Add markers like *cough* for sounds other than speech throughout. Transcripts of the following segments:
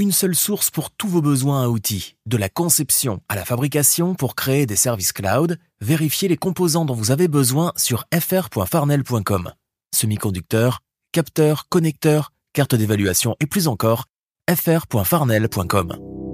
Une seule source pour tous vos besoins à outils, de la conception à la fabrication pour créer des services cloud, vérifiez les composants dont vous avez besoin sur fr.farnel.com. Semi-conducteurs, capteurs, connecteurs, cartes d'évaluation et plus encore, fr.farnel.com.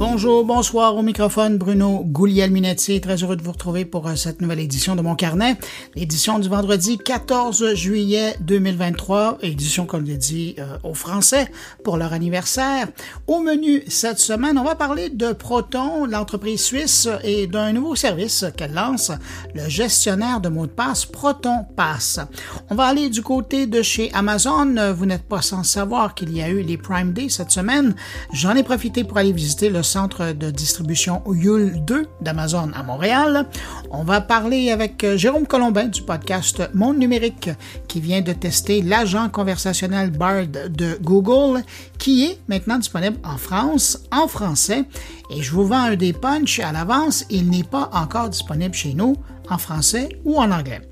Bonjour, bonsoir au microphone Bruno Guglielminetti. Très heureux de vous retrouver pour euh, cette nouvelle édition de mon carnet. L'édition du vendredi 14 juillet 2023, édition comme je dit euh, aux Français pour leur anniversaire. Au menu cette semaine, on va parler de Proton, l'entreprise suisse, et d'un nouveau service qu'elle lance, le gestionnaire de mots de passe Proton Pass. On va aller du côté de chez Amazon. Vous n'êtes pas sans savoir qu'il y a eu les Prime Day cette semaine. J'en ai profité pour aller visiter le centre de distribution Yule 2 d'Amazon à Montréal. On va parler avec euh, Jérôme Colombin du podcast Monde numérique qui vient de tester l'agent conversationnel Bard de Google qui est maintenant disponible en France en français et je vous vends un des punch à l'avance, il n'est pas encore disponible chez nous en français ou en anglais.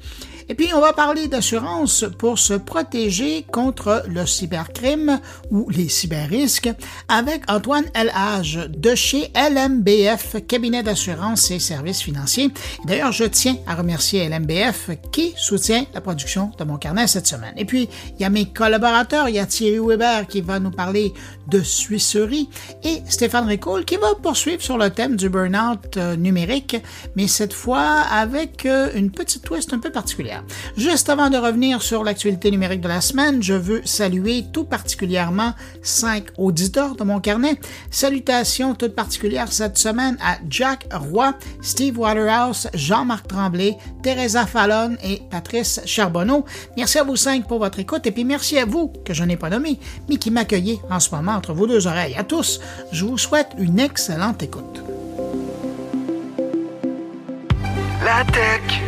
Et puis, on va parler d'assurance pour se protéger contre le cybercrime ou les cyberrisques avec Antoine Elhage de chez LMBF, cabinet d'assurance et services financiers. D'ailleurs, je tiens à remercier LMBF qui soutient la production de mon carnet cette semaine. Et puis, il y a mes collaborateurs, il y a Thierry Weber qui va nous parler de Suisserie et Stéphane Ricoul qui va poursuivre sur le thème du burn-out euh, numérique, mais cette fois avec euh, une petite twist un peu particulière. Juste avant de revenir sur l'actualité numérique de la semaine, je veux saluer tout particulièrement cinq auditeurs de mon carnet. Salutations toutes particulières cette semaine à Jack Roy, Steve Waterhouse, Jean-Marc Tremblay, Teresa Fallon et Patrice Charbonneau. Merci à vous cinq pour votre écoute et puis merci à vous, que je n'ai pas nommé, mais qui m'accueillez en ce moment entre vos deux oreilles. À tous, je vous souhaite une excellente écoute. La tech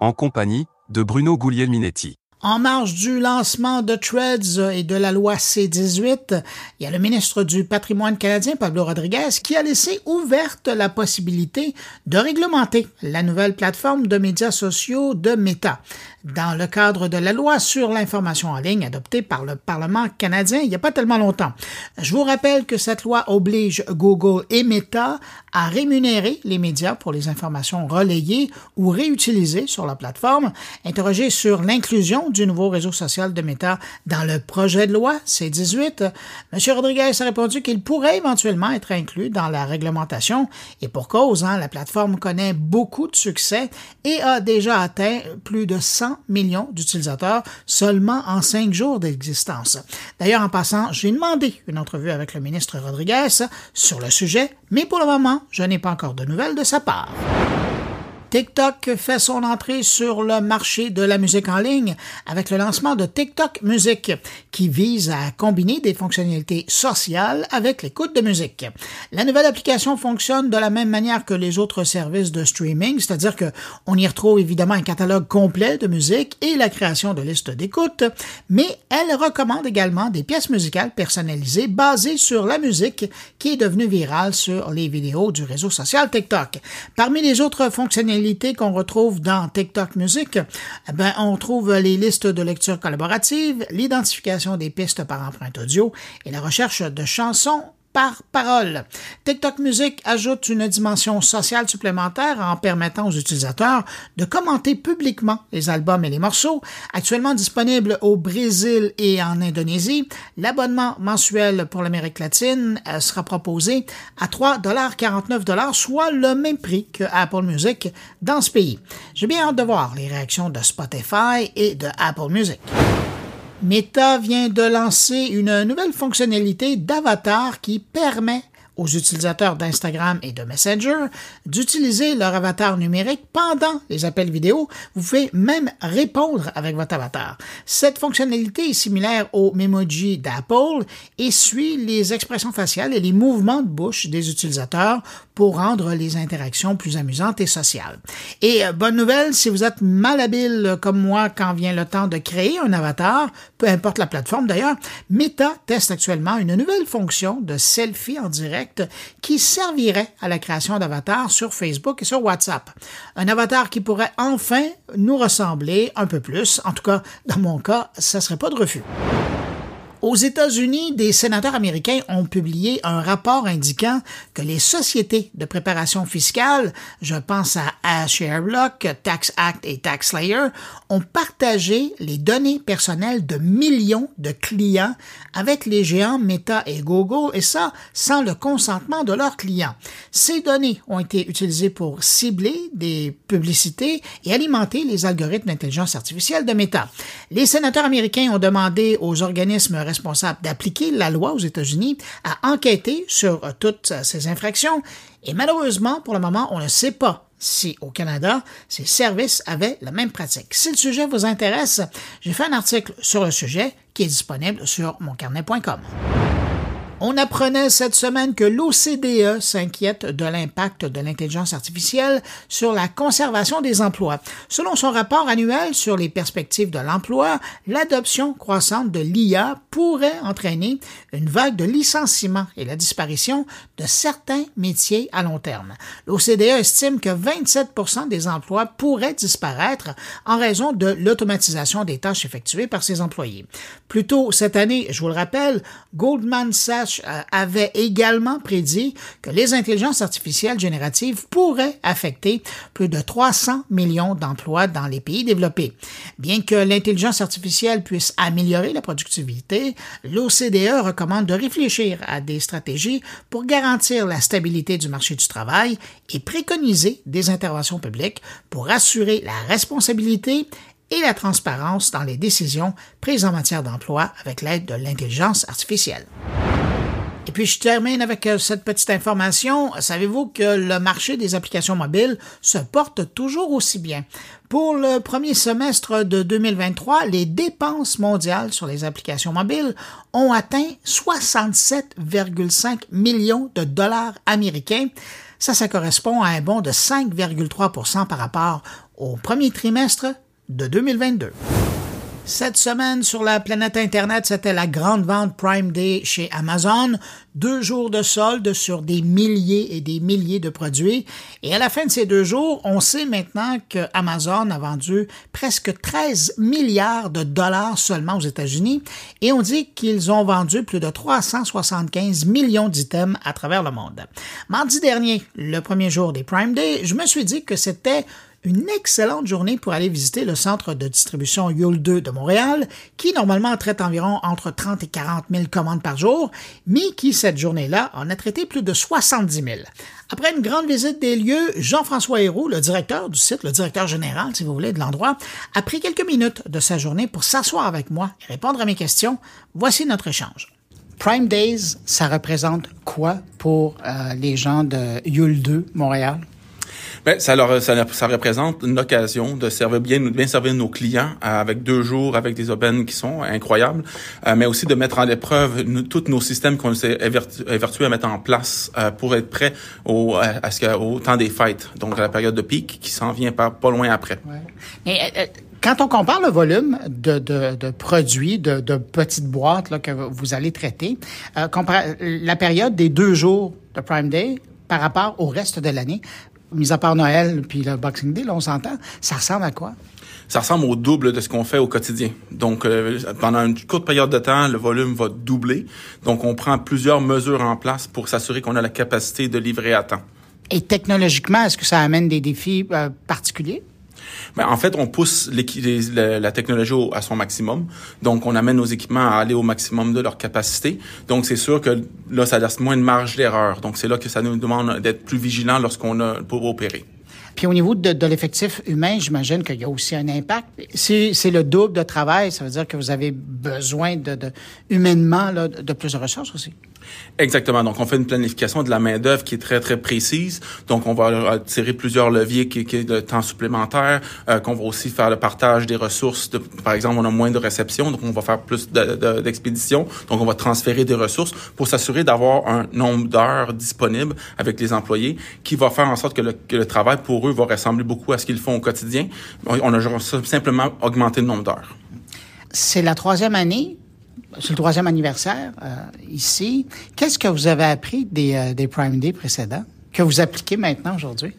en compagnie de Bruno Guglielminetti. En marge du lancement de Threads et de la loi C-18, il y a le ministre du patrimoine canadien, Pablo Rodriguez, qui a laissé ouverte la possibilité de réglementer la nouvelle plateforme de médias sociaux de Meta dans le cadre de la loi sur l'information en ligne adoptée par le Parlement canadien il n'y a pas tellement longtemps. Je vous rappelle que cette loi oblige Google et Meta à rémunérer les médias pour les informations relayées ou réutilisées sur la plateforme. Interrogé sur l'inclusion du nouveau réseau social de Meta dans le projet de loi C-18, M. Rodriguez a répondu qu'il pourrait éventuellement être inclus dans la réglementation et pour cause, hein, la plateforme connaît beaucoup de succès et a déjà atteint plus de 100 millions d'utilisateurs seulement en cinq jours d'existence. D'ailleurs, en passant, j'ai demandé une entrevue avec le ministre Rodriguez sur le sujet, mais pour le moment, je n'ai pas encore de nouvelles de sa part. TikTok fait son entrée sur le marché de la musique en ligne avec le lancement de TikTok Music, qui vise à combiner des fonctionnalités sociales avec l'écoute de musique. La nouvelle application fonctionne de la même manière que les autres services de streaming, c'est-à-dire que on y retrouve évidemment un catalogue complet de musique et la création de listes d'écoute, mais elle recommande également des pièces musicales personnalisées basées sur la musique qui est devenue virale sur les vidéos du réseau social TikTok. Parmi les autres fonctionnalités qu'on retrouve dans TikTok Music, eh ben, on trouve les listes de lecture collaborative, l'identification des pistes par empreinte audio et la recherche de chansons par parole. TikTok Music ajoute une dimension sociale supplémentaire en permettant aux utilisateurs de commenter publiquement les albums et les morceaux. Actuellement disponible au Brésil et en Indonésie, l'abonnement mensuel pour l'Amérique latine euh, sera proposé à 3,49 soit le même prix que Apple Music dans ce pays. J'ai bien hâte de voir les réactions de Spotify et de Apple Music. Meta vient de lancer une nouvelle fonctionnalité d'avatar qui permet aux utilisateurs d'Instagram et de Messenger d'utiliser leur avatar numérique pendant les appels vidéo. Vous pouvez même répondre avec votre avatar. Cette fonctionnalité est similaire au Memoji d'Apple et suit les expressions faciales et les mouvements de bouche des utilisateurs pour rendre les interactions plus amusantes et sociales. Et euh, bonne nouvelle, si vous êtes malhabile comme moi quand vient le temps de créer un avatar, peu importe la plateforme d'ailleurs, Meta teste actuellement une nouvelle fonction de selfie en direct qui servirait à la création d'avatars sur Facebook et sur WhatsApp. Un avatar qui pourrait enfin nous ressembler un peu plus. En tout cas, dans mon cas, ça serait pas de refus. Aux États-Unis, des sénateurs américains ont publié un rapport indiquant que les sociétés de préparation fiscale, je pense à Sherlock, Tax Act et TaxSlayer, ont partagé les données personnelles de millions de clients avec les géants Meta et Google, et ça sans le consentement de leurs clients. Ces données ont été utilisées pour cibler des publicités et alimenter les algorithmes d'intelligence artificielle de Meta. Les sénateurs américains ont demandé aux organismes responsable d'appliquer la loi aux États-Unis à enquêter sur euh, toutes euh, ces infractions et malheureusement, pour le moment, on ne sait pas si au Canada, ces services avaient la même pratique. Si le sujet vous intéresse, j'ai fait un article sur le sujet qui est disponible sur moncarnet.com. On apprenait cette semaine que l'OCDE s'inquiète de l'impact de l'intelligence artificielle sur la conservation des emplois. Selon son rapport annuel sur les perspectives de l'emploi, l'adoption croissante de l'IA pourrait entraîner une vague de licenciements et la disparition de certains métiers à long terme. L'OCDE estime que 27% des emplois pourraient disparaître en raison de l'automatisation des tâches effectuées par ses employés. Plus tôt cette année, je vous le rappelle, Goldman Sachs euh, avait également prédit que les intelligences artificielles génératives pourraient affecter plus de 300 millions d'emplois dans les pays développés. Bien que l'intelligence artificielle puisse améliorer la productivité, l'OCDE recommande de réfléchir à des stratégies pour garantir la stabilité du marché du travail et préconiser des interventions publiques pour assurer la responsabilité et la transparence dans les décisions prises en matière d'emploi avec l'aide de l'intelligence artificielle. Et puis je termine avec euh, cette petite information. Savez-vous que le marché des applications mobiles se porte toujours aussi bien? Pour le premier semestre de 2023, les dépenses mondiales sur les applications mobiles ont atteint 67,5 millions de dollars américains. Ça, ça correspond à un bond de 5,3% par rapport au premier trimestre de 2022. Cette semaine sur la planète Internet, c'était la grande vente Prime Day chez Amazon. Deux jours de solde sur des milliers et des milliers de produits. Et à la fin de ces deux jours, on sait maintenant que Amazon a vendu presque 13 milliards de dollars seulement aux États-Unis. Et on dit qu'ils ont vendu plus de 375 millions d'items à travers le monde. Mardi dernier, le premier jour des Prime Day, je me suis dit que c'était une excellente journée pour aller visiter le centre de distribution Yule 2 de Montréal, qui normalement traite environ entre 30 et 40 000 commandes par jour, mais qui, cette journée-là, en a traité plus de 70 000. Après une grande visite des lieux, Jean-François Héroux, le directeur du site, le directeur général, si vous voulez, de l'endroit, a pris quelques minutes de sa journée pour s'asseoir avec moi et répondre à mes questions. Voici notre échange. Prime Days, ça représente quoi pour euh, les gens de Yule 2 Montréal? Ben, ça, leur, ça, ça, représente une occasion de servir bien, bien servir nos clients euh, avec deux jours, avec des aubaines qui sont incroyables, euh, mais aussi de mettre en épreuve tous nos systèmes qu'on s'est évertués à mettre en place euh, pour être prêts au, à ce, au temps des fêtes, donc à la période de pic qui s'en vient pas, pas loin après. Ouais. quand on compare le volume de, de, de produits, de, de, petites boîtes là, que vous allez traiter, euh, la période des deux jours de Prime Day par rapport au reste de l'année, mis à part Noël puis le Boxing Day, là, on s'entend, ça ressemble à quoi? Ça ressemble au double de ce qu'on fait au quotidien. Donc, euh, pendant une courte période de temps, le volume va doubler. Donc, on prend plusieurs mesures en place pour s'assurer qu'on a la capacité de livrer à temps. Et technologiquement, est-ce que ça amène des défis euh, particuliers? Ben, en fait, on pousse la, technologie à son maximum. Donc, on amène nos équipements à aller au maximum de leur capacité. Donc, c'est sûr que là, ça laisse moins de marge d'erreur. Donc, c'est là que ça nous demande d'être plus vigilants lorsqu'on a pour opérer. Puis au niveau de, l'effectif humain, j'imagine qu'il y a aussi un impact. Si c'est le double de travail, ça veut dire que vous avez besoin de humainement là, de plus de ressources aussi. Exactement. Donc, on fait une planification de la main-d'œuvre qui est très, très précise. Donc, on va tirer plusieurs leviers qui, est de temps supplémentaire, euh, qu'on va aussi faire le partage des ressources. De, par exemple, on a moins de réception, donc on va faire plus d'expéditions. donc, on va transférer des ressources pour s'assurer d'avoir un nombre d'heures disponibles avec les employés qui va faire en sorte que le, que le travail pour eux va ressembler beaucoup à ce qu'ils font au quotidien. On a simplement augmenté le nombre d'heures. C'est la troisième année c'est le troisième anniversaire euh, ici. Qu'est-ce que vous avez appris des, euh, des Prime Day précédents que vous appliquez maintenant aujourd'hui?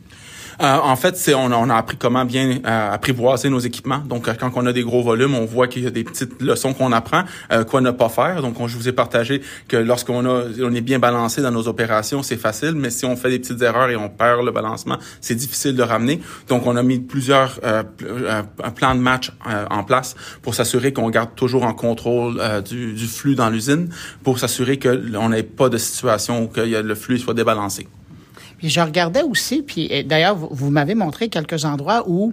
Euh, en fait, c'est on, on, a appris comment bien euh, apprivoiser nos équipements. Donc, euh, quand on a des gros volumes, on voit qu'il y a des petites leçons qu'on apprend, euh, quoi ne pas faire. Donc, on, je vous ai partagé que lorsqu'on a, on est bien balancé dans nos opérations, c'est facile, mais si on fait des petites erreurs et on perd le balancement, c'est difficile de ramener. Donc, on a mis plusieurs plans de match en place pour s'assurer qu'on garde toujours en contrôle du, du, flux dans l'usine, pour s'assurer qu'on n'ait pas de situation où le flux soit débalancé. Puis je regardais aussi, puis d'ailleurs, vous, m'avez montré quelques endroits où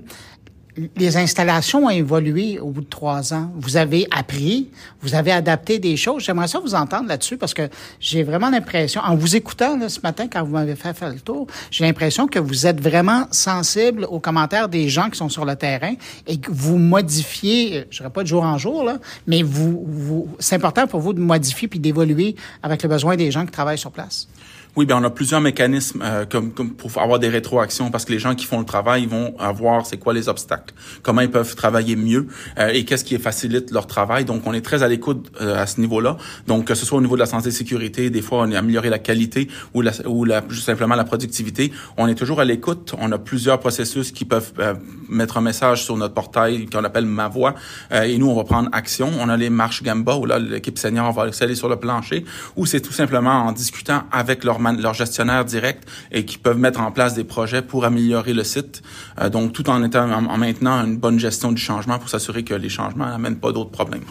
les installations ont évolué au bout de trois ans. Vous avez appris, vous avez adapté des choses. J'aimerais ça vous entendre là-dessus parce que j'ai vraiment l'impression, en vous écoutant là, ce matin quand vous m'avez fait faire le tour, j'ai l'impression que vous êtes vraiment sensible aux commentaires des gens qui sont sur le terrain et que vous modifiez, je dirais pas de jour en jour, là, mais vous, vous c'est important pour vous de modifier puis d'évoluer avec le besoin des gens qui travaillent sur place. Oui, bien, on a plusieurs mécanismes euh, comme, comme, pour avoir des rétroactions parce que les gens qui font le travail, vont avoir c'est quoi les obstacles, comment ils peuvent travailler mieux euh, et qu'est-ce qui facilite leur travail. Donc, on est très à l'écoute euh, à ce niveau-là. Donc, que ce soit au niveau de la santé et sécurité, des fois, on est amélioré la qualité ou, la, ou la, simplement la productivité. On est toujours à l'écoute. On a plusieurs processus qui peuvent euh, mettre un message sur notre portail qu'on appelle Ma Voix. Euh, et nous, on va prendre action. On a les marches Gamba où là, l'équipe senior va aller sur le plancher ou c'est tout simplement en discutant avec leur leurs gestionnaires directs et qui peuvent mettre en place des projets pour améliorer le site. Euh, donc, tout en étant en, maintenant une bonne gestion du changement pour s'assurer que les changements n'amènent pas d'autres problèmes.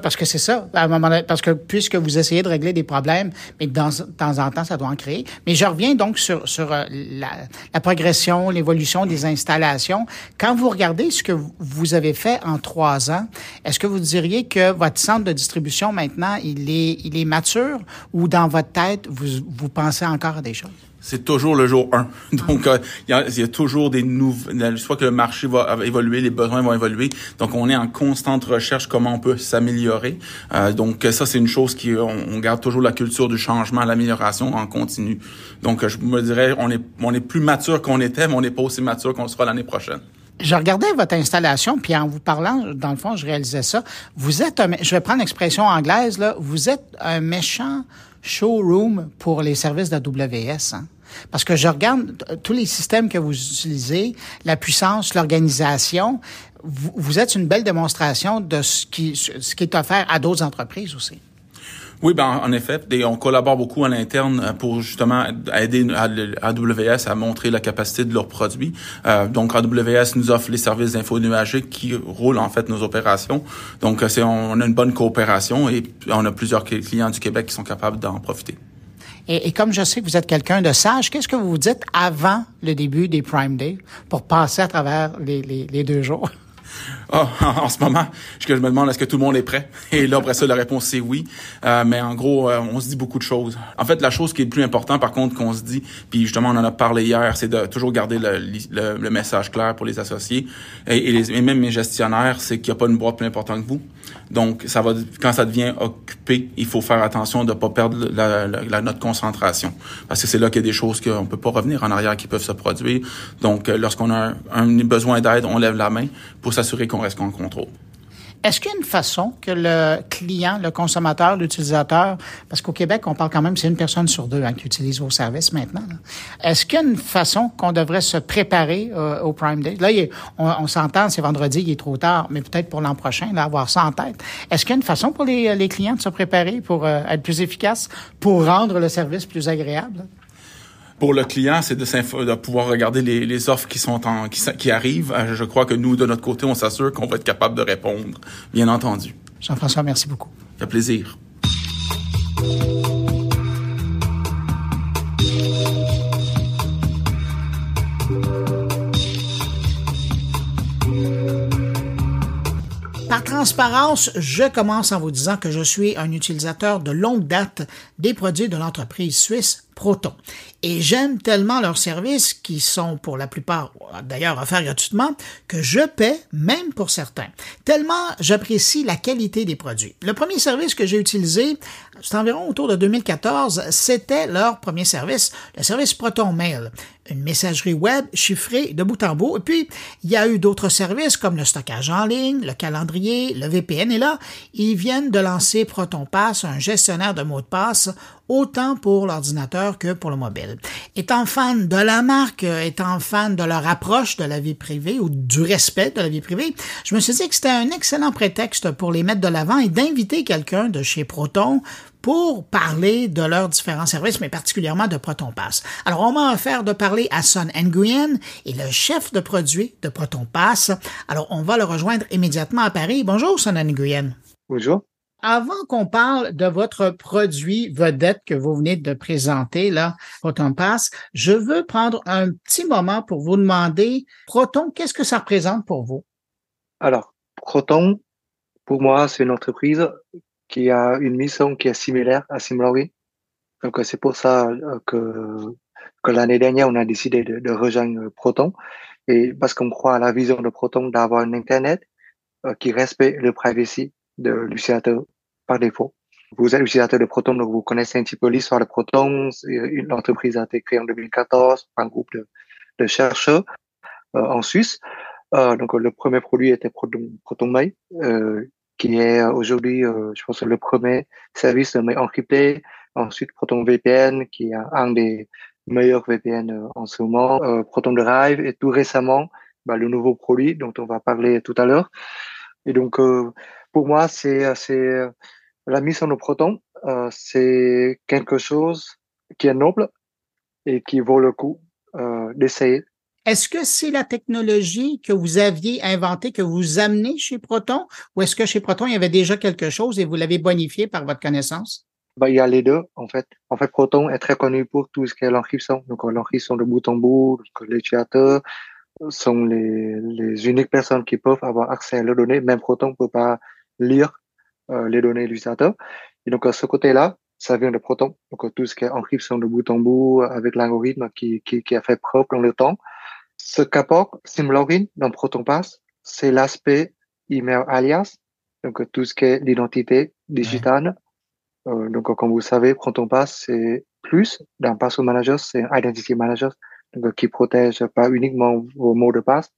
Parce que c'est ça. À un moment donné, parce que puisque vous essayez de régler des problèmes, mais de temps en temps, ça doit en créer. Mais je reviens donc sur, sur euh, la, la progression, l'évolution des installations. Quand vous regardez ce que vous avez fait en trois ans, est-ce que vous diriez que votre centre de distribution maintenant, il est, il est mature ou dans votre tête, vous, vous pensez encore à des choses? C'est toujours le jour 1. *laughs* Donc, euh, il y, a, toujours des nouvelles... Soit que le marché va évoluer, les besoins vont évoluer. Donc, on est en constante recherche comment on peut s'améliorer. Euh, donc, ça, c'est une chose qui... On, garde toujours la culture du changement, l'amélioration en continu. Donc, je me dirais, on est, on est plus mature qu'on était, mais on n'est pas aussi mature qu'on sera l'année prochaine. Je regardais votre installation, puis en vous parlant, dans le fond, je réalisais ça. Vous êtes, un, je vais prendre l'expression anglaise, là, vous êtes un méchant showroom pour les services de AWS. Hein? Parce que je regarde tous les systèmes que vous utilisez, la puissance, l'organisation. Vous, êtes une belle démonstration de ce qui, ce qui est offert à d'autres entreprises aussi. Oui, ben en effet, on collabore beaucoup à l'interne euh, pour justement aider AWS à montrer la capacité de leurs produits. Euh, donc AWS nous offre les services d'info nuagiques qui roulent en fait nos opérations. Donc c'est on a une bonne coopération et on a plusieurs clients du Québec qui sont capables d'en profiter. Et, comme je sais que vous êtes quelqu'un de sage, qu'est-ce que vous vous dites avant le début des Prime Day pour passer à travers les deux jours? Oh, *laughs* en ce moment, je, me demande est-ce que tout le monde est prêt? Et là, après ça, la réponse c'est oui. Euh, mais en gros, euh, on se dit beaucoup de choses. En fait, la chose qui est le plus important, par contre, qu'on se dit, puis justement, on en a parlé hier, c'est de toujours garder le, le, le, message clair pour les associés et, et, les, et même mes gestionnaires, c'est qu'il n'y a pas une boîte plus importante que vous. Donc, ça va quand ça devient occupé, il faut faire attention de ne pas perdre la, la, notre concentration, parce que c'est là qu'il y a des choses qu'on peut pas revenir en arrière qui peuvent se produire. Donc, euh, lorsqu'on a un, un besoin d'aide, on lève la main pour s'assurer qu'on reste en contrôle? Est-ce qu'il y a une façon que le client, le consommateur, l'utilisateur, parce qu'au Québec, on parle quand même, c'est une personne sur deux hein, qui utilise vos services maintenant. Est-ce qu'il y a une façon qu'on devrait se préparer euh, au Prime Day? Là, on, s'entend, c'est vendredi, il est trop tard, mais peut-être pour l'an prochain, là, avoir ça en tête. Est-ce qu'il y a une façon pour les, les clients de se préparer pour euh, être plus efficace, pour rendre le service plus agréable? Pour le client, c'est de, de, pouvoir regarder les, les, offres qui sont en, qui, qui arrivent. Euh, je crois que nous, de notre côté, on s'assure qu'on va être capable de répondre, bien entendu. Jean-François, merci beaucoup. Ça fait plaisir. Par transparence, je commence en vous disant que je suis un utilisateur de longue date des produits de l'entreprise suisse Proton. Et j'aime tellement leurs services, qui sont pour la plupart d'ailleurs offerts gratuitement, que je paie même pour certains. Tellement j'apprécie la qualité des produits. Le premier service que j'ai utilisé, c'est environ autour de 2014, c'était leur premier service, le service Proton Mail une messagerie web chiffrée de bout en bout. Et puis, il y a eu d'autres services comme le stockage en ligne, le calendrier, le VPN. Et là, ils viennent de lancer ProtonPass, un gestionnaire de mots de passe autant pour l'ordinateur que pour le mobile. Étant fan de la marque, étant fan de leur approche de la vie privée ou du respect de la vie privée, je me suis dit que c'était un excellent prétexte pour les mettre de l'avant et d'inviter quelqu'un de chez Proton pour parler de leurs différents services, mais particulièrement de ProtonPass. Alors, on m'a offert de parler à Son Nguyen et le chef de produit de ProtonPass. Alors, on va le rejoindre immédiatement à Paris. Bonjour, Son Nguyen. Bonjour. Avant qu'on parle de votre produit vedette que vous venez de présenter, là, Proton Pass, je veux prendre un petit moment pour vous demander, Proton, qu'est-ce que ça représente pour vous? Alors, Proton, pour moi, c'est une entreprise qui a une mission qui est similaire à SimLogin. Donc, c'est pour ça euh, que, que l'année dernière, on a décidé de, rejoindre Proton. Et parce qu'on croit à la vision de Proton d'avoir un Internet euh, qui respecte le privacy de l'utilisateur par défaut. Vous êtes utilisateur de Proton, donc vous connaissez un petit peu l'histoire de Proton. Une entreprise a été créée en 2014 par un groupe de, chercheurs euh, en Suisse. Euh, donc le premier produit était Proton, Mail, euh, qui est aujourd'hui, euh, je pense, le premier service de mail encrypté. Ensuite, Proton VPN, qui est un des meilleurs VPN euh, en ce moment. Proton Drive et tout récemment, bah, le nouveau produit dont on va parler tout à l'heure. Et donc, pour moi, c'est c'est la mission de proton, euh, c'est quelque chose qui est noble et qui vaut le coup euh, d'essayer. Est-ce que c'est la technologie que vous aviez inventée, que vous amenez chez Proton, ou est-ce que chez Proton, il y avait déjà quelque chose et vous l'avez bonifié par votre connaissance? Ben, il y a les deux, en fait. En fait, Proton est très connu pour tout ce qui est l'encryption. Donc, l'encryption de bout en bout, les utilisateurs sont les, les uniques personnes qui peuvent avoir accès à leurs données. Même Proton ne peut pas lire euh, les données de l'utilisateur. Et donc, à ce côté-là, ça vient de Proton. Donc, tout ce qui est encryption de bout en bout avec l'algorithme qui, qui, qui, a fait preuve dans le temps. Ce qu'apporte SimLogin dans ProtonPass, c'est l'aspect email alias. Donc, tout ce qui est l'identité digitale. Euh, donc, comme vous savez, ProtonPass, c'est plus d'un password manager, c'est un identity manager donc, qui protège pas uniquement vos mots de passe,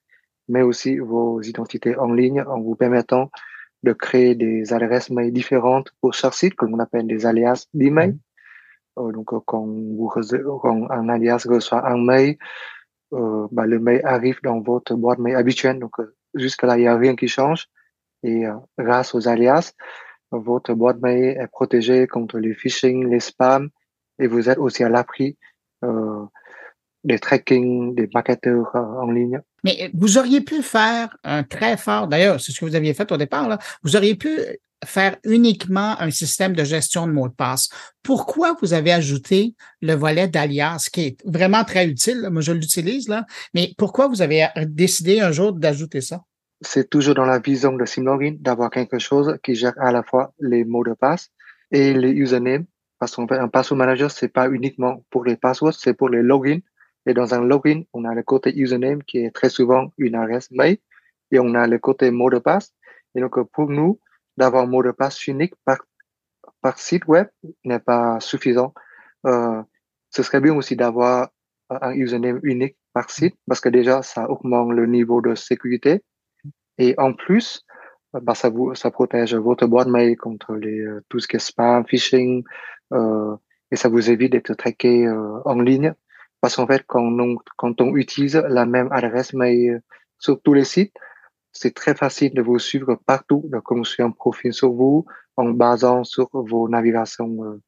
mais aussi vos identités en ligne en vous permettant de créer des adresses mail différentes pour chaque site, comme on appelle des alias d'email. Mm euh, donc, euh, quand, vous, quand un alias reçoit un mail, euh, bah, le mail arrive dans votre boîte mail habituelle. Donc, jusque-là, il n'y a rien qui change. Et grâce aux alias, votre boîte mail est protégée contre les phishing, les spams, et vous êtes aussi à l'abri des tracking, des marketeurs en ligne. Mais vous auriez pu faire un très fort, d'ailleurs, c'est ce que vous aviez fait au départ, là, vous auriez pu faire uniquement un système de gestion de mots de passe. Pourquoi vous avez ajouté le volet d'alias, qui est vraiment très utile, moi je l'utilise, là, mais pourquoi vous avez décidé un jour d'ajouter ça? C'est toujours dans la vision de SimLogin d'avoir quelque chose qui gère à la fois les mots de passe et les usernames. Parce qu'un password manager, c'est pas uniquement pour les passwords, c'est pour les logins et dans un login, on a le côté username qui est très souvent une adresse mail et on a le côté mot de passe. Et donc, pour nous, d'avoir un mot de passe unique par, par site web n'est pas suffisant. Euh, ce serait bien aussi d'avoir un username unique par site parce que déjà, ça augmente le niveau de sécurité. Et en plus, bah, ça, vous, ça protège votre boîte mail contre les, euh, tout ce qui est spam, phishing, euh, et ça vous évite d'être traqué euh, en ligne parce qu'en fait, quand on, utilise la même adresse mail sur tous les sites, c'est très facile de vous suivre partout, de construire un profil sur vous en basant sur vos navigations euh,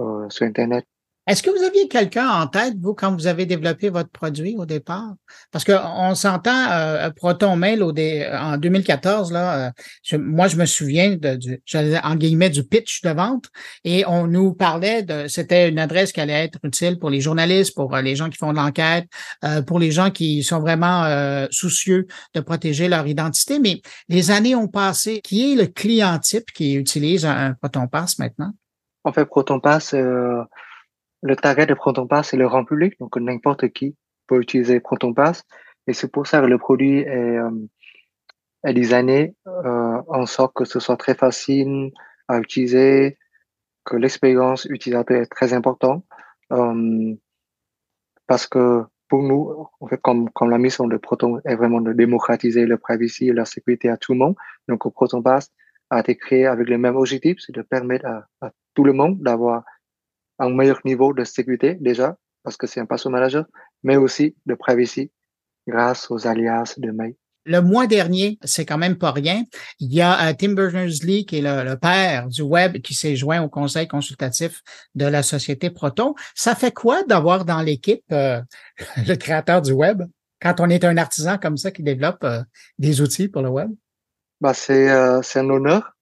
euh, sur Internet. Est-ce que vous aviez quelqu'un en tête, vous, quand vous avez développé votre produit au départ? Parce qu'on s'entend, euh, Proton Mail au en 2014, là, euh, moi, je me souviens de, du, en guillemets, du pitch de vente et on nous parlait de, c'était une adresse qui allait être utile pour les journalistes, pour euh, les gens qui font de l'enquête, pour les gens qui sont vraiment soucieux de protéger leur identité. Mais les années ont passé. Qui est le client type qui utilise un, Proton Pass maintenant? En fait, Proton Pass, le target de Proton Pass, c'est le rang public, donc n'importe qui peut utiliser Proton Pass. Et c'est pour ça que le produit est, euh, est designé euh, en sorte que ce soit très facile à utiliser, que l'expérience utilisateur est très importante. Euh, parce que pour nous, en fait, comme, comme la mission de Proton est vraiment de démocratiser le privacy et la sécurité à tout le monde, donc Proton Pass a été créé avec le même objectif, c'est de permettre à, à tout le monde d'avoir un meilleur niveau de sécurité déjà, parce que c'est un password manager, mais aussi de privacy grâce aux alias de mail. Le mois dernier, c'est quand même pas rien. Il y a euh, Tim Berners-Lee, qui est le, père du web, qui s'est joint au conseil consultatif de la société Proton. Ça fait quoi d'avoir dans l'équipe euh, *laughs* le créateur du web quand on est un artisan comme ça qui développe euh, des outils pour le web? Bah, c'est c'est un honneur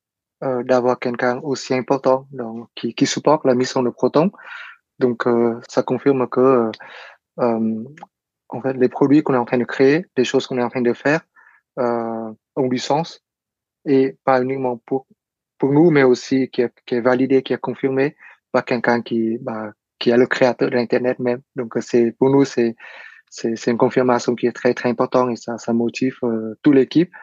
euh, d'avoir quelqu'un aussi important donc, qui, qui supporte la mission de Proton. Donc, euh, ça confirme que euh, en fait, les produits qu'on est en train de créer, les choses qu'on est en train de faire, ont du sens et pas uniquement pour pour nous, mais aussi qui est, qui est validé, qui est confirmé par quelqu'un qui bah, qui est le créateur de l'internet même. Donc, c'est pour nous, c'est c'est une confirmation qui est très très importante et ça ça motive toute l'équipe euh,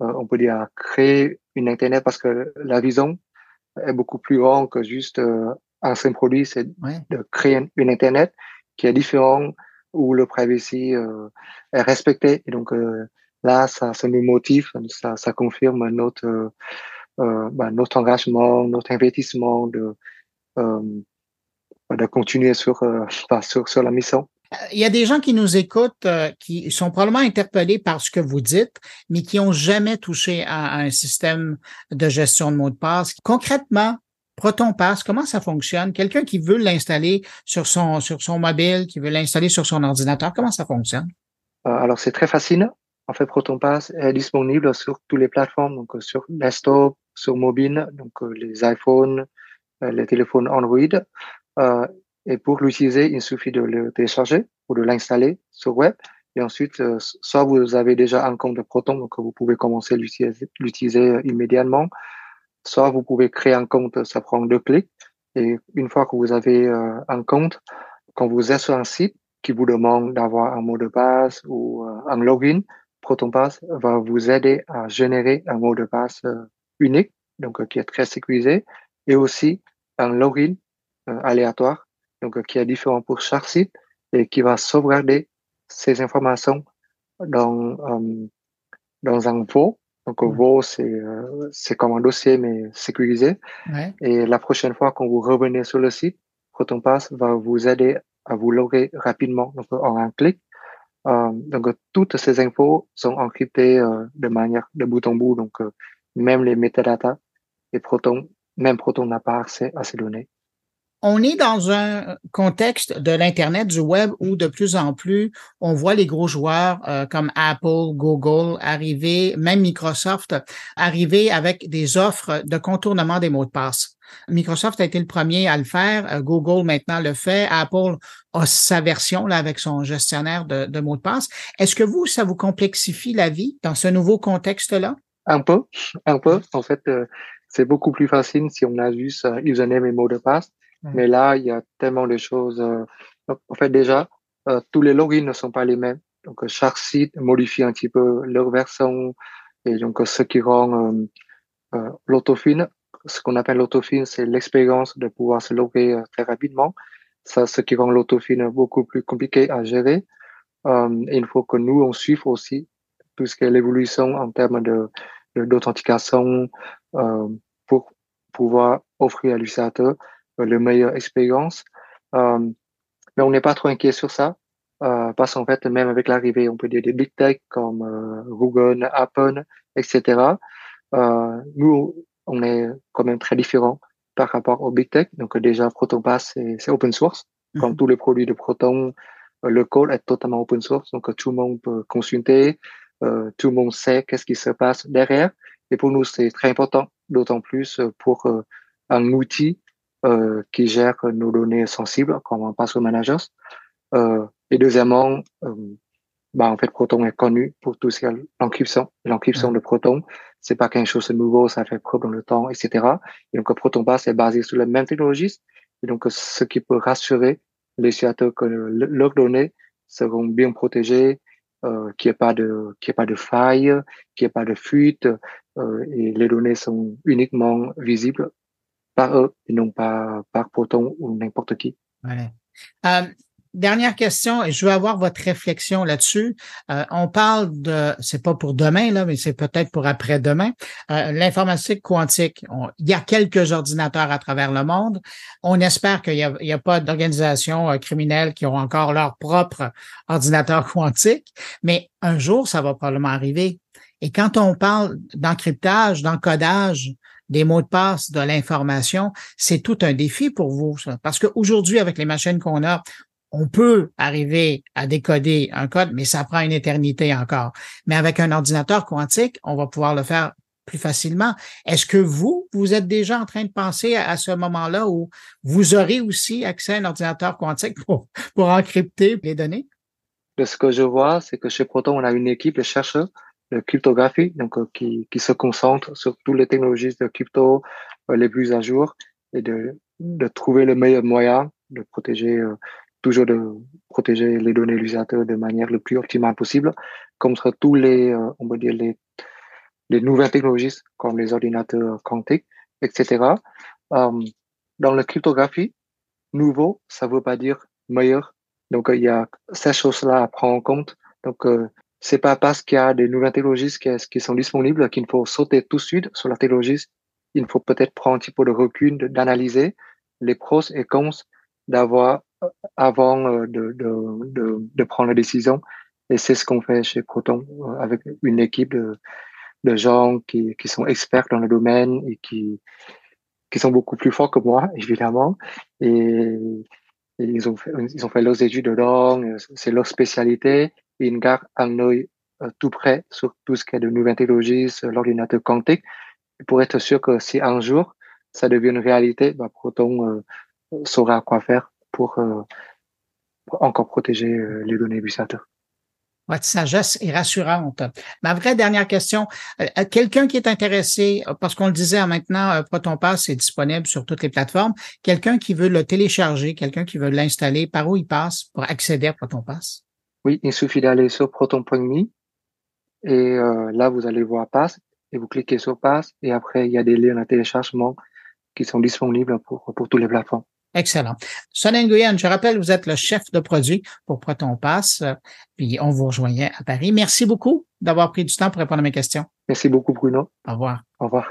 on peut dire, créer une Internet parce que la vision est beaucoup plus grande que juste euh, un simple produit, c'est de créer une Internet qui est différent où le privacy euh, est respecté. Et donc là, ça, ça nous motive, ça, ça confirme notre bah, notre engagement, notre investissement de de continuer sur, sur sur la mission il y a des gens qui nous écoutent euh, qui sont probablement interpellés par ce que vous dites, mais qui n'ont jamais touché à, un système de gestion de mots de passe. Concrètement, Proton Pass, comment ça fonctionne? Quelqu'un qui veut l'installer sur son, sur son mobile, qui veut l'installer sur son ordinateur, comment ça fonctionne? Euh, alors, c'est très facile. En fait, Proton Pass est disponible sur toutes les plateformes, donc sur desktop, sur mobile, donc euh, les iPhones, les téléphones Android. Et pour l'utiliser, il suffit de le télécharger ou de l'installer sur web. Et ensuite, euh, soit vous avez déjà un compte de Proton, donc vous pouvez commencer à l'utiliser euh, immédiatement. Soit vous pouvez créer un compte, ça prend deux clics. Et une fois que vous avez euh, un compte, quand vous êtes sur un site qui vous demande d'avoir un mot de passe ou un login, ProtonPass va vous aider à générer un mot de passe unique, donc qui est très sécurisé, et aussi un login aléatoire donc qui est différent pour chaque site et qui va sauvegarder ces informations dans euh, dans un veau. Donc veau c'est euh, c'est comme un dossier mais sécurisé. Et la prochaine fois quand vous revenez sur le site, ProtonPass va vous aider à vous loguer rapidement donc en un clic. Euh, donc toutes ces infos sont encryptées euh, de manière de bout en bout. Donc même les métadatas et Proton, même Proton n'a pas accès à ces données on est dans un contexte de l'Internet, du web, où de plus en plus, on voit les gros joueurs euh, comme Apple, Google arriver, même Microsoft, arriver avec des offres de contournement des mots de passe. Microsoft a été le premier à le faire. Euh, Google maintenant le fait. Apple a sa version là avec son gestionnaire de, mots de passe. Est-ce que vous, ça vous complexifie la vie dans ce nouveau contexte-là? Un peu, un peu. En fait, euh, c'est beaucoup plus facile si on a juste username et mot de passe. Mais là, il y a tellement de choses. Euh, en fait, déjà, euh, tous les logins ne sont pas les mêmes. Donc, chaque site modifie un petit peu leur version. Et donc, ce qui rend euh, l'autofine, ce qu'on appelle l'autofine, c'est l'expérience de pouvoir se loguer très rapidement. Ça, ce qui rend l'autofine beaucoup plus compliqué à gérer. et il faut que nous, on suive aussi tout ce qui est l'évolution en termes de d'authentification pour pouvoir offrir à l'utilisateur euh, le meilleure expérience. Euh, mais on n'est pas trop inquiet sur ça. Euh, parce qu'en fait, même avec l'arrivée, on peut dire des big tech comme euh, Google, Apple, etc. Euh, nous, on est quand même très différents par rapport aux big tech. Donc déjà, ProtonPass, c'est open source. Comme Mhm. tous les produits de Proton, euh, le code est totalement open source, donc euh, tout le monde peut consulter, euh, tout le monde sait qu'est-ce qui se passe derrière. Et pour nous, c'est très important, d'autant plus euh, pour euh, un outil euh, qui gère nos données sensibles, comme un password manager. Euh, et deuxièmement, euh, bah, en fait, Proton est connu pour tout ce qui est l'encryption. L'encryption de Proton, c'est pas quelque chose de nouveau, ça fait preuve dans le temps, etc. Et donc, Proton Pass est basé sur la même technologie. Et donc, ce qui peut rassurer les utilisateurs que le- leurs données seront bien protégées, euh, qu'il n'y ait pas de, qu'il ait pas de faille, qu'il n'y ait pas de fuite, euh, et les données sont uniquement visibles par eux et non pas par Proton ou n'importe qui. Euh, dernière question, et je veux avoir votre réflexion là-dessus. Euh, on parle de, c'est pas pour demain là, mais c'est peut-être pour après-demain. Euh, L'informatique quantique. Il y a quelques ordinateurs à travers le monde. On espère qu'il n'y a, y a pas d'organisations criminelles qui ont encore leur propre ordinateur quantique, mais un jour, ça va probablement arriver. Et quand on parle d'encryptage, d'encodage, des mots de passe, de l'information, c'est tout un défi pour vous, ça. Parce qu'aujourd'hui, avec les machines qu'on a, on peut arriver à décoder un code, mais ça prend une éternité encore. Mais avec un ordinateur quantique, on va pouvoir le faire plus facilement. Est-ce que vous, vous êtes déjà en train de penser à, ce moment-là où vous aurez aussi accès à un ordinateur quantique pour, pour encrypter les données? ce que je vois, c'est que chez Proton, on a une équipe de chercheurs de cryptographie, donc euh, qui, qui se concentre sur toutes les technologies de crypto euh, les plus à jour et de, de trouver le meilleur moyen de protéger euh, toujours de protéger les données de de manière le plus optimale possible contre tous les euh, on va dire les les nouvelles technologies comme les ordinateurs quantiques, etc. Dans la cryptographie, nouveau, ça veut pas dire meilleur. Donc, il y a ces choses-là à prendre en compte. Donc, euh, c'est pas parce qu'il y a des nouvelles technologies qui, sont disponibles qu'il faut sauter tout de suite sur la technologie. Il faut peut-être prendre un petit peu de recul, d'analyser les pros et cons d'avoir euh, avant euh, de, de, de, prendre la décision. Et c'est ce qu'on fait chez Proton euh, avec une équipe de, de gens qui, qui sont experts dans le domaine et qui, qui sont beaucoup plus forts que moi, *laughs* évidemment. Et, ils ont fait, ils ont fait leurs études dedans, c'est leur spécialité. Ils gardent un œil euh, tout près sur tout ce qui est de nouvelles technologies, sur l'ordinateur quantique, pour être sûr que si un jour ça devient une réalité, bah, Proton euh, saura quoi faire pour, euh, encore protéger les données utilisateurs. Votre sagesse est rassurante. Ma vraie dernière question, quelqu'un qui est intéressé, parce qu'on le disait hein, maintenant, Proton Pass est disponible sur toutes les plateformes, quelqu'un qui veut le télécharger, quelqu'un qui veut l'installer, par où il passe pour accéder à Proton Pass? Oui, il suffit d'aller sur proton.me et euh, là, vous allez voir Pass et vous cliquez sur Pass et après, il y a des liens de téléchargement qui sont disponibles pour, pour tous les plateformes. Excellent. Sonia Nguyen, je rappelle, vous êtes le chef de produit pour Proton Pass, puis on vous rejoignait à Paris. Merci beaucoup d'avoir pris du temps pour répondre à mes questions. Merci beaucoup, Bruno. Au revoir. Au revoir.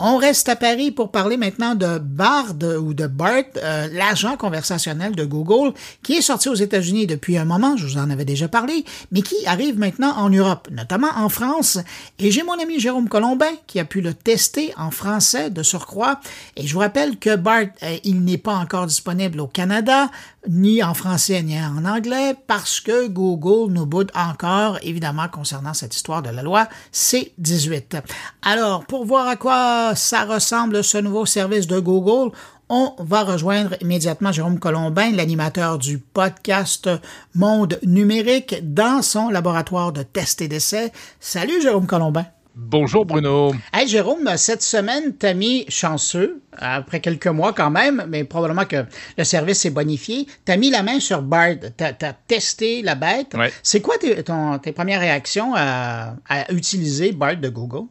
On reste à Paris pour parler maintenant de Bard ou de BART, euh, l'agent conversationnel de Google, qui est sorti aux États-Unis depuis un moment, je vous en avais déjà parlé, mais qui arrive maintenant en Europe, notamment en France. Et j'ai mon ami Jérôme Colombin qui a pu le tester en français de surcroît. Et je vous rappelle que BART, euh, il n'est pas encore disponible au Canada, ni en français ni en anglais, parce que Google nous boude encore, évidemment, concernant cette histoire de la loi C-18. Alors, pour voir à quoi ça ressemble ce nouveau service de Google, on va rejoindre immédiatement Jérôme Colombin, l'animateur du podcast Monde numérique, dans son laboratoire de tests et d'essais. Salut Jérôme Colombin. Bonjour Bruno. Hey Jérôme, cette semaine, t'as mis chanceux, après quelques mois quand même, mais probablement que le service s'est bonifié. T'as mis la main sur Bard, t'as as testé la bête. Ouais. C'est quoi tes, ton- tes premières réactions à, à utiliser Bard de Google?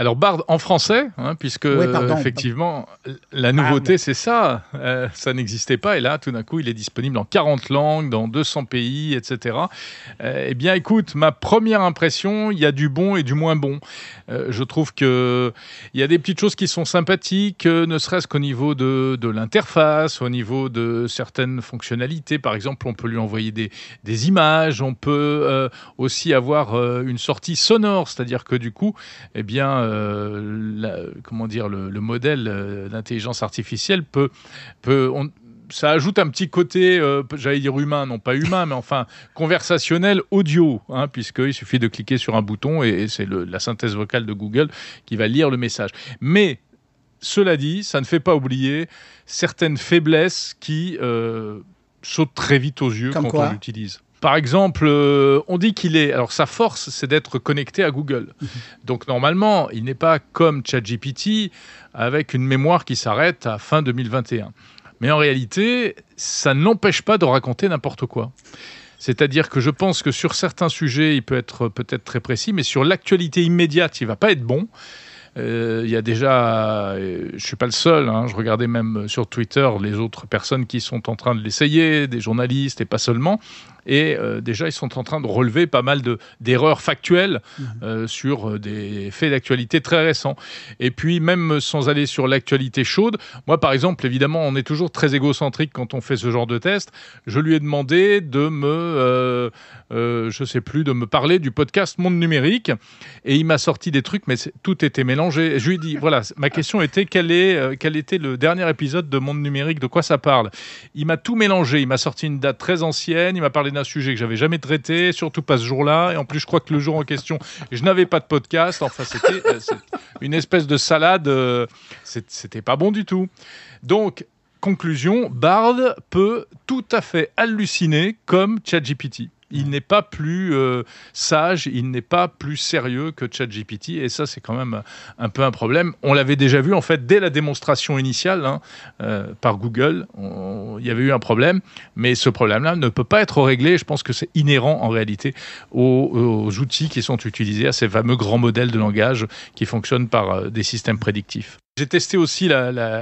Alors Bard en français, hein, puisque Oui, pardon. effectivement la nouveauté c'est ça, Euh, ça n'existait pas et là tout d'un coup il est disponible en 40 langues, dans 200 pays, etc. Euh, eh bien écoute, ma première impression, il y a du bon et du moins bon. Euh, je trouve que il y a des petites choses qui sont sympathiques, ne serait-ce qu'au niveau de, de l'interface, au niveau de certaines fonctionnalités. Par exemple, on peut lui envoyer des, des images, on peut aussi avoir une sortie sonore, c'est-à-dire que du coup, eh bien, la- comment dire, le, le modèle euh, d'intelligence artificielle peut, peut on- ça ajoute un petit côté, euh, j'allais dire humain, non pas humain, mais enfin conversationnel audio, hein, puisqu'il suffit de cliquer sur un bouton et, et c'est la synthèse vocale de Google qui va lire le message. Mais cela dit, ça ne fait pas oublier certaines faiblesses qui euh, sautent très vite aux yeux Comme quand on l'utilise. Par exemple, euh, on dit qu'il est. Alors, sa force, c'est d'être connecté à Google. Donc, normalement, il n'est pas comme ChatGPT avec une mémoire qui s'arrête à fin 2021. Mais en réalité, ça ne l'empêche pas de raconter n'importe quoi. C'est-à-dire que je pense que sur certains sujets, il peut être peut-être très précis, mais sur l'actualité immédiate, il va pas être bon. Euh, Il y a déjà, euh, je suis pas le seul. hein, je regardais même sur Twitter les autres personnes qui sont en train de l'essayer, des journalistes et pas seulement. Et euh, déjà, ils sont en train de relever pas mal de d'erreurs factuelles euh, sur euh, des faits d'actualité très récents. Et puis, même sans aller sur l'actualité chaude, moi, par exemple, évidemment, on est toujours très égocentrique quand on fait ce genre de test. Je lui ai demandé de me, euh, je sais plus, de me parler du podcast Monde Numérique, et il m'a sorti des trucs, mais tout était mélangé. Je lui ai dit, voilà, ma question était quel est, quel était le dernier épisode de Monde Numérique, de quoi ça parle? Il m'a tout mélangé. Il m'a sorti une date très ancienne. Il m'a parlé d'un sujet que j'avais jamais traité, surtout pas ce jour-là. Et en plus, je crois que le jour en question, je n'avais pas de podcast. Enfin, c'était euh, une espèce de salade. euh, c'était pas bon du tout. Donc, conclusion, Bard peut tout à fait halluciner comme ChatGPT. Il n'est pas plus euh, sage, il n'est pas plus sérieux que ChatGPT, et ça c'est quand même un peu un problème. On l'avait déjà vu en fait dès la démonstration initiale hein, euh, par Google, il y avait eu un problème, mais ce problème-là ne peut pas être réglé. Je pense que c'est inhérent en réalité aux, outils qui sont utilisés, à ces fameux grands modèles de langage qui fonctionnent par euh, des systèmes prédictifs. J'ai testé aussi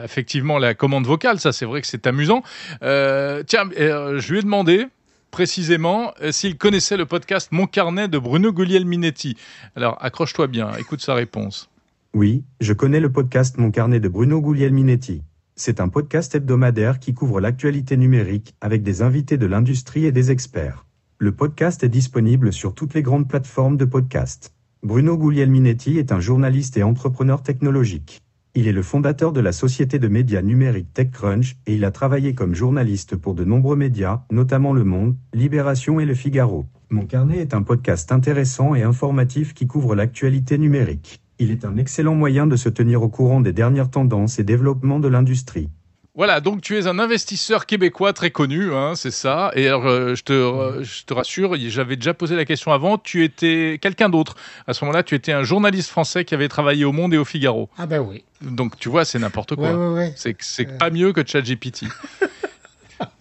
effectivement la commande vocale, ça c'est vrai que c'est amusant. Tiens, je lui ai demandé précisément euh, s'il connaissait le podcast Mon carnet de Bruno Guglielminetti. Alors accroche-toi bien, écoute sa réponse. Oui, je connais le podcast Mon carnet de Bruno Guglielminetti. C'est un podcast hebdomadaire qui couvre l'actualité numérique avec des invités de l'industrie et des experts. Le podcast est disponible sur toutes les grandes plateformes de podcast. Bruno Guglielminetti est un journaliste et entrepreneur technologique. Il est le fondateur de la société de médias numériques TechCrunch et il a travaillé comme journaliste pour de nombreux médias, notamment Le Monde, Libération et Le Figaro. Mon carnet est un podcast intéressant et informatif qui couvre l'actualité numérique. Il est un excellent moyen de se tenir au courant des dernières tendances et développements de l'industrie. Voilà, donc tu es un investisseur québécois très connu, hein, c'est ça. Et alors, euh, je, te, euh, je te rassure, j'avais déjà posé la question avant, tu étais quelqu'un d'autre. À ce moment-là, tu étais un journaliste français qui avait travaillé au Monde et au Figaro. Ah ben oui. Donc tu vois, c'est n'importe quoi. Ouais, ouais, ouais. C'est c'est pas mieux que ChatGPT. *laughs*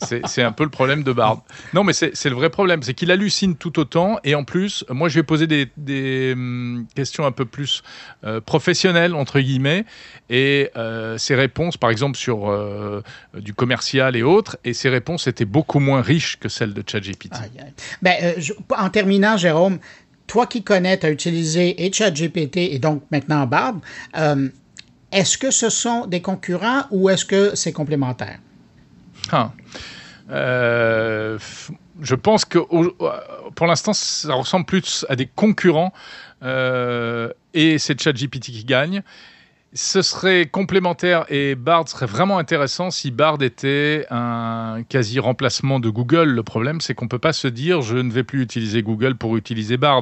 C'est un peu le problème de Bard. Non, mais c'est le vrai problème, c'est qu'il hallucine tout autant. Et en plus, moi, je vais poser des, des, hum, questions un peu plus euh, professionnelles, entre guillemets. Et euh, ses réponses, par exemple, sur euh, du commercial et autres, et ses réponses étaient beaucoup moins riches que celles de ChatGPT. Euh, je- en terminant, Jérôme, toi qui connais, tu as utilisé et ChatGPT et donc maintenant Bard, euh, est-ce que ce sont des concurrents ou est-ce que c'est complémentaire? Ah. Euh, je pense que pour l'instant, ça ressemble plus à des concurrents euh, et c'est ChatGPT qui gagne. Ce serait complémentaire et Bard serait vraiment intéressant si Bard était un quasi remplacement de Google. Le problème, c'est qu'on ne peut pas se dire je ne vais plus utiliser Google pour utiliser Bard.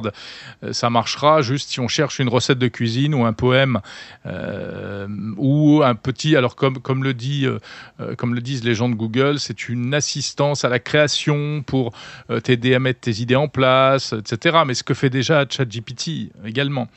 Euh, Ça marchera juste si on cherche une recette de cuisine ou un poème euh, ou un petit. Alors comme comme le dit euh, comme le disent les gens de Google, c'est une assistance à la création pour t'aider à mettre tes idées en place, etc. Mais ce que fait déjà ChatGPT également.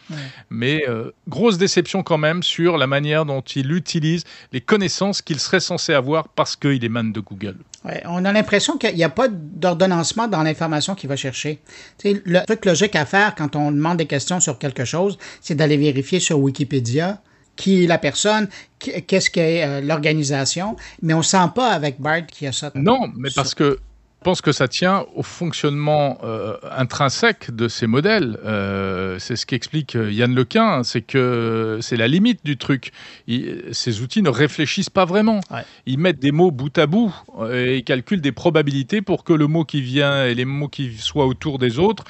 Mais grosse déception quand même sur sur la manière dont il utilise les connaissances qu'il serait censé avoir parce qu'il émane de Google. Ouais, on a l'impression qu'il n'y a pas d'ordonnancement dans l'information qu'il va chercher. le truc logique à faire quand on demande des questions sur quelque chose, c'est d'aller vérifier sur Wikipédia qui est la personne, qu'est-ce qu'est euh, l'organisation, mais on ne sent pas avec BART qu'il y a ça. Non, mais parce que je pense que ça tient au fonctionnement euh, intrinsèque de ces modèles. Euh, c'est ce qu'explique euh, Yann Lequin, c'est que c'est la limite du truc. ces outils ne réfléchissent pas vraiment. Ouais. Ils mettent des mots bout à bout et ils calculent des probabilités pour que le mot qui vient et les mots qui soient autour des autres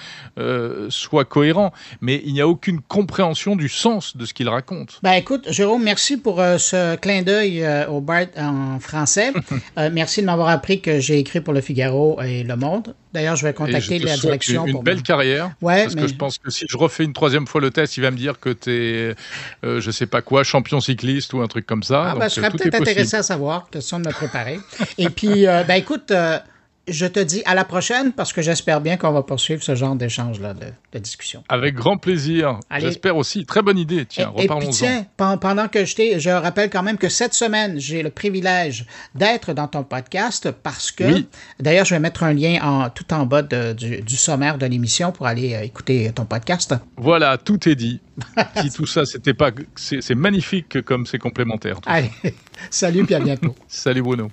soient cohérents. Mais il n'y a aucune compréhension du sens de ce qu'ils racontent. Ben écoute, Jérôme, merci pour ce clin d'œil au BART en français. *laughs* merci de m'avoir appris que j'ai écrit pour le Figaro et Le Monde. D'ailleurs, je vais contacter la direction. Une, pour belle carrière. Ouais, parce que je pense que si je refais une troisième fois le test, il va me dire que tu es, euh, je sais pas quoi, champion cycliste ou un truc comme ça. Ah, ben, je serais peut-être intéressé à savoir, question de me préparer. et puis, euh, ben écoute, euh, je te dis à la prochaine parce que j'espère bien qu'on va poursuivre ce genre d'échange-là, de, de, discussion. Avec grand plaisir. J'espère aussi. Très bonne idée. Tiens, reparlons-en. tiens, pendant que je t'ai, je rappelle quand même que cette semaine, j'ai le privilège d'être dans ton podcast parce que, oui. d'ailleurs, je vais mettre un lien en, tout en bas de, du, du, sommaire de l'émission pour aller euh, écouter ton podcast. Voilà, tout est dit. *laughs* si tout ça, c'était pas, c'est magnifique comme c'est complémentaire. Allez, *laughs* salut, puis à bientôt. *laughs* salut Bruno.